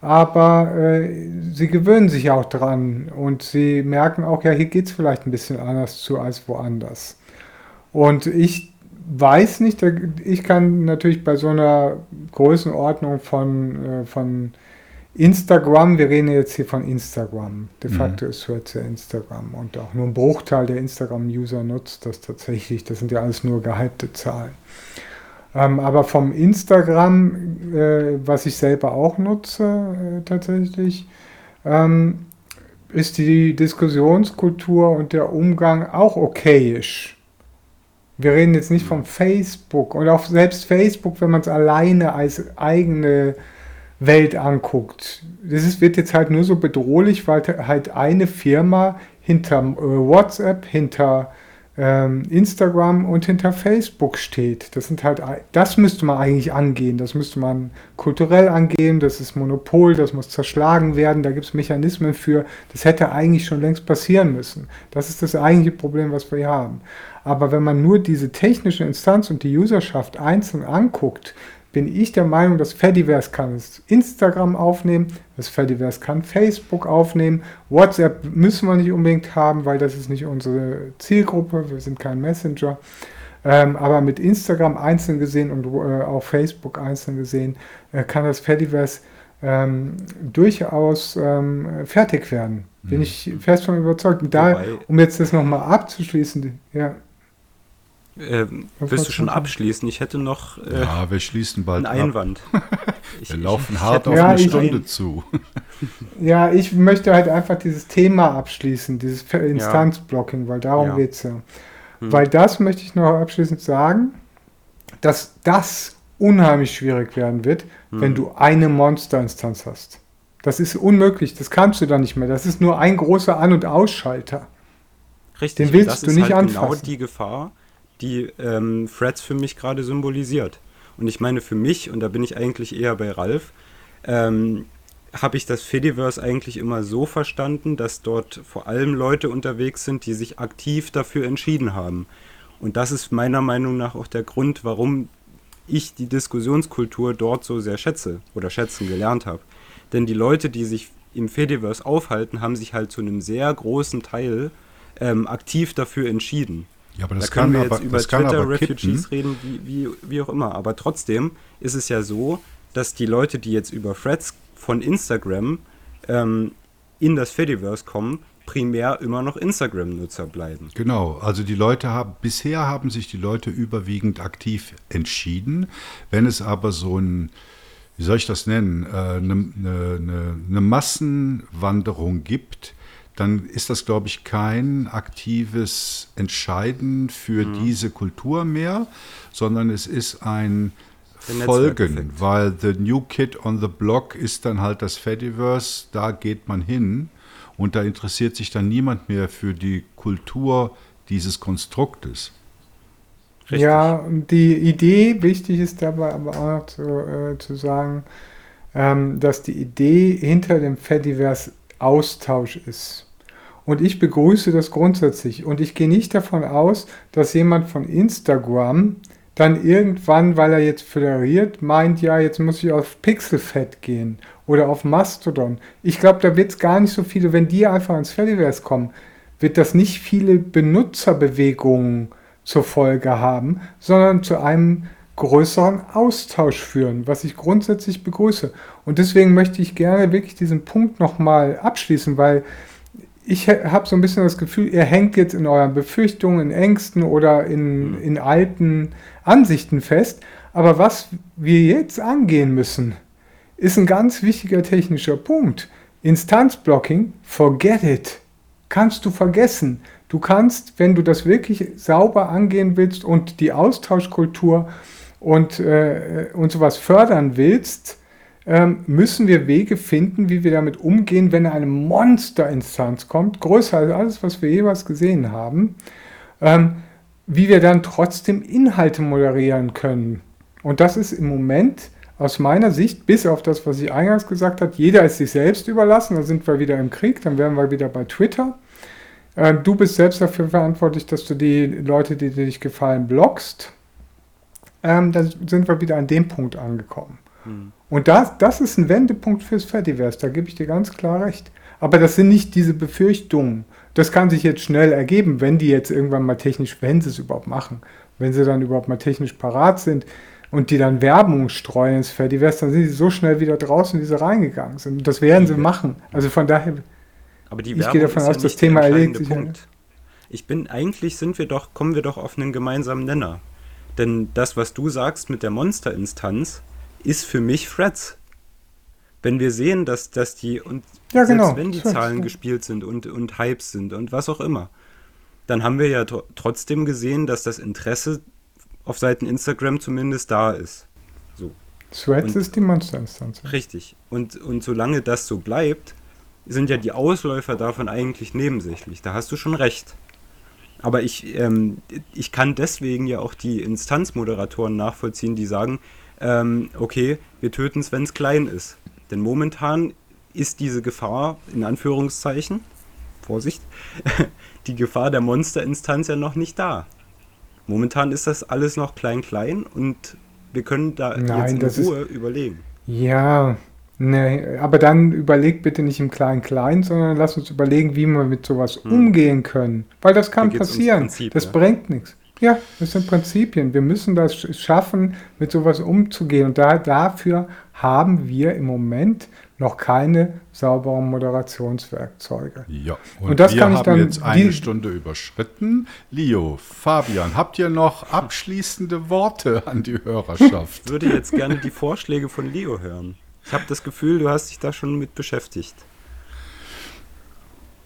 aber äh, sie gewöhnen sich auch dran und sie merken auch, ja, hier geht es vielleicht ein bisschen anders zu als woanders. Und ich weiß nicht, ich kann natürlich bei so einer Größenordnung von, äh, von Instagram, wir reden jetzt hier von Instagram. De mhm. facto mhm. ist Threads ja Instagram und auch nur ein Bruchteil der Instagram-User nutzt das tatsächlich. Das sind ja alles nur gehypte Zahlen. Ähm, aber vom Instagram, äh, was ich selber auch nutze äh, tatsächlich, ähm, ist die Diskussionskultur und der Umgang auch okayisch. Wir reden jetzt nicht von Facebook und auch selbst Facebook, wenn man es alleine als eigene Welt anguckt. Das ist, wird jetzt halt nur so bedrohlich, weil halt eine Firma hinter äh, WhatsApp, hinter ähm, Instagram und hinter Facebook steht. Das sind halt, das müsste man eigentlich angehen. Das müsste man kulturell angehen. Das ist Monopol, das muss zerschlagen werden. Da gibt es Mechanismen für. Das hätte eigentlich schon längst passieren müssen. Das ist das eigentliche Problem, was wir hier haben. Aber wenn man nur diese technische Instanz und die Userschaft einzeln anguckt, bin ich der Meinung, dass Fediverse kann es Instagram aufnehmen, dass Fediverse kann Facebook aufnehmen. WhatsApp müssen wir nicht unbedingt haben, weil das ist nicht unsere Zielgruppe, wir sind kein Messenger. Ähm, aber mit Instagram einzeln gesehen und äh, auch Facebook einzeln gesehen, äh, kann das Fediverse ähm, durchaus ähm, fertig werden. Bin mhm. ich fest von überzeugt. Und da, um jetzt das nochmal abzuschließen, ja. Ähm, willst du schon abschließen? Ich hätte noch äh, ja, wir schließen bald einen Einwand. wir laufen ich, hart ich auf ja, eine Stunde zu. ja, ich möchte halt einfach dieses Thema abschließen, dieses Instanzblocking, weil darum ja. geht es ja. Hm. Weil das möchte ich noch abschließend sagen, dass das unheimlich schwierig werden wird, hm. wenn du eine Monsterinstanz hast. Das ist unmöglich, das kannst du dann nicht mehr. Das ist nur ein großer An- und Ausschalter. Richtig, Den willst du nicht halt genau anfassen. genau die Gefahr, die ähm, Threads für mich gerade symbolisiert. Und ich meine, für mich, und da bin ich eigentlich eher bei Ralf, ähm, habe ich das Fediverse eigentlich immer so verstanden, dass dort vor allem Leute unterwegs sind, die sich aktiv dafür entschieden haben. Und das ist meiner Meinung nach auch der Grund, warum ich die Diskussionskultur dort so sehr schätze oder schätzen gelernt habe. Denn die Leute, die sich im Fediverse aufhalten, haben sich halt zu einem sehr großen Teil ähm, aktiv dafür entschieden. Ja, aber das da können kann wir aber, jetzt über Twitter-Refugees reden, wie, wie, wie auch immer. Aber trotzdem ist es ja so, dass die Leute, die jetzt über Threads von Instagram ähm, in das Fediverse kommen, primär immer noch Instagram-Nutzer bleiben. Genau, also die Leute haben, bisher haben sich die Leute überwiegend aktiv entschieden. Wenn es aber so ein, wie soll ich das nennen, eine, eine, eine, eine Massenwanderung gibt, dann ist das, glaube ich, kein aktives Entscheiden für mhm. diese Kultur mehr, sondern es ist ein Folgen, weil The New Kid on the Block ist dann halt das Fediverse, da geht man hin und da interessiert sich dann niemand mehr für die Kultur dieses Konstruktes. Richtig. Ja, die Idee, wichtig ist dabei aber auch zu, äh, zu sagen, ähm, dass die Idee hinter dem Fediverse Austausch ist. Und ich begrüße das grundsätzlich. Und ich gehe nicht davon aus, dass jemand von Instagram dann irgendwann, weil er jetzt föderiert, meint, ja, jetzt muss ich auf Pixelfett gehen oder auf Mastodon. Ich glaube, da wird es gar nicht so viele, wenn die einfach ins Fediverse kommen, wird das nicht viele Benutzerbewegungen zur Folge haben, sondern zu einem größeren Austausch führen, was ich grundsätzlich begrüße. Und deswegen möchte ich gerne wirklich diesen Punkt nochmal abschließen, weil ich habe so ein bisschen das Gefühl, ihr hängt jetzt in euren Befürchtungen, in Ängsten oder in, mhm. in alten Ansichten fest. Aber was wir jetzt angehen müssen, ist ein ganz wichtiger technischer Punkt. Instanzblocking, forget it. Kannst du vergessen. Du kannst, wenn du das wirklich sauber angehen willst und die Austauschkultur und, äh, und sowas fördern willst, ähm, müssen wir Wege finden, wie wir damit umgehen, wenn eine Monsterinstanz kommt, größer als alles, was wir jeweils gesehen haben, ähm, wie wir dann trotzdem Inhalte moderieren können. Und das ist im Moment aus meiner Sicht, bis auf das, was ich eingangs gesagt habe, jeder ist sich selbst überlassen, da sind wir wieder im Krieg, dann wären wir wieder bei Twitter. Ähm, du bist selbst dafür verantwortlich, dass du die Leute, die dir nicht gefallen, blockst. Ähm, dann sind wir wieder an dem Punkt angekommen. Hm. Und das, das ist ein Wendepunkt fürs Fediverse, da gebe ich dir ganz klar recht. Aber das sind nicht diese Befürchtungen. Das kann sich jetzt schnell ergeben, wenn die jetzt irgendwann mal technisch, wenn sie es überhaupt machen, wenn sie dann überhaupt mal technisch parat sind und die dann Werbung streuen ins Fediverse, dann sind sie so schnell wieder draußen, wie sie reingegangen sind. Und das werden sie machen. Also von daher, aber die ich gehe davon aus, ja das Thema erledigt sich. Punkt. Ich bin, eigentlich sind wir doch, kommen wir doch auf einen gemeinsamen Nenner. Denn das, was du sagst mit der Monsterinstanz, ist für mich Threads. Wenn wir sehen, dass, dass die, und ja, selbst genau. wenn die Threads, Zahlen ja. gespielt sind und, und Hypes sind und was auch immer, dann haben wir ja tr trotzdem gesehen, dass das Interesse auf Seiten Instagram zumindest da ist. So. Threads und, ist die Monsterinstanz. Richtig. Und, und solange das so bleibt, sind ja die Ausläufer davon eigentlich nebensächlich. Da hast du schon recht. Aber ich, ähm, ich kann deswegen ja auch die Instanzmoderatoren nachvollziehen, die sagen, ähm, okay, wir töten es, wenn es klein ist. Denn momentan ist diese Gefahr, in Anführungszeichen, Vorsicht, die Gefahr der Monsterinstanz ja noch nicht da. Momentan ist das alles noch klein, klein und wir können da Nein, jetzt in Ruhe ist, überlegen. Ja, nee, aber dann überlegt bitte nicht im Klein-Klein, sondern lass uns überlegen, wie wir mit sowas hm. umgehen können. Weil das kann passieren. Prinzip, das ja. bringt nichts. Ja, das sind Prinzipien. Wir müssen das schaffen, mit sowas umzugehen. Und da, dafür haben wir im Moment noch keine sauberen Moderationswerkzeuge. Ja, und, und das wir kann ich haben dann, jetzt eine die, Stunde überschritten. Leo, Fabian, habt ihr noch abschließende Worte an die Hörerschaft? Ich würde jetzt gerne die Vorschläge von Leo hören. Ich habe das Gefühl, du hast dich da schon mit beschäftigt.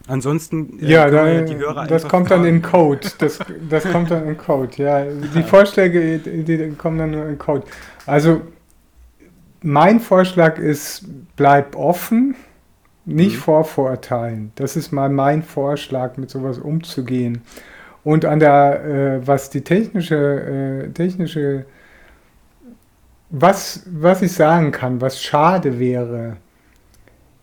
Ansonsten äh, ja, da, ja die Hörer das kommt fragen. dann in Code. Das, das kommt dann in Code. Ja, die Vorschläge, die, kommen dann nur in Code. Also mein Vorschlag ist, bleib offen, nicht mhm. vorverurteilen. Das ist mal mein Vorschlag, mit sowas umzugehen. Und an der, äh, was die technische, äh, technische, was, was ich sagen kann, was schade wäre,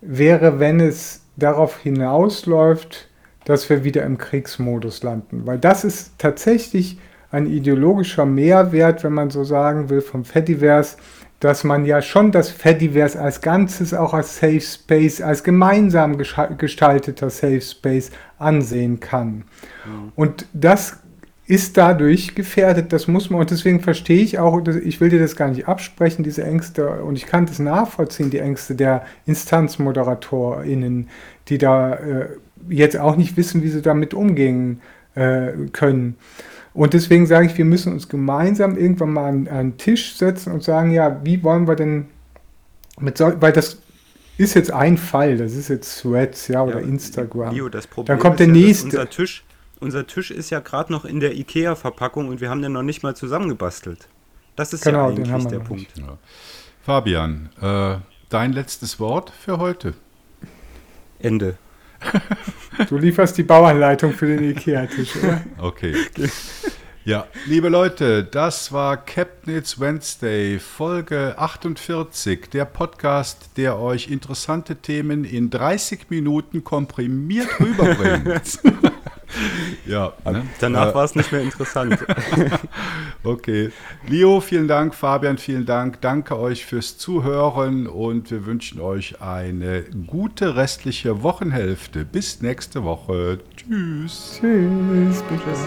wäre, wenn es darauf hinausläuft, dass wir wieder im Kriegsmodus landen. Weil das ist tatsächlich ein ideologischer Mehrwert, wenn man so sagen will, vom Fediverse, dass man ja schon das Fediverse als Ganzes auch als Safe Space, als gemeinsam gestalteter Safe Space ansehen kann. Mhm. Und das ist dadurch gefährdet, das muss man, und deswegen verstehe ich auch, ich will dir das gar nicht absprechen, diese Ängste, und ich kann das nachvollziehen, die Ängste der InstanzmoderatorInnen, die da äh, jetzt auch nicht wissen, wie sie damit umgehen äh, können. Und deswegen sage ich, wir müssen uns gemeinsam irgendwann mal an, einen Tisch setzen und sagen, ja, wie wollen wir denn mit so, weil das ist jetzt ein Fall, das ist jetzt Threads, ja, oder ja, Instagram. Leo, das Problem Dann kommt der ja, nächste. Unser Tisch, unser Tisch ist ja gerade noch in der IKEA-Verpackung und wir haben den noch nicht mal zusammengebastelt. Das ist genau, ja eigentlich der Punkt. Ja. Fabian, äh, dein letztes Wort für heute. Ende. Du lieferst die Bauanleitung für den IKEA-Tisch, oder? Okay. Ja, liebe Leute, das war Captain's Wednesday, Folge 48, der Podcast, der euch interessante Themen in 30 Minuten komprimiert rüberbringt. ja, ne? Danach äh, war es nicht mehr interessant. okay. Leo, vielen Dank. Fabian, vielen Dank. Danke euch fürs Zuhören und wir wünschen euch eine gute restliche Wochenhälfte. Bis nächste Woche. Tschüss. Tschüss. Bis Tschüss.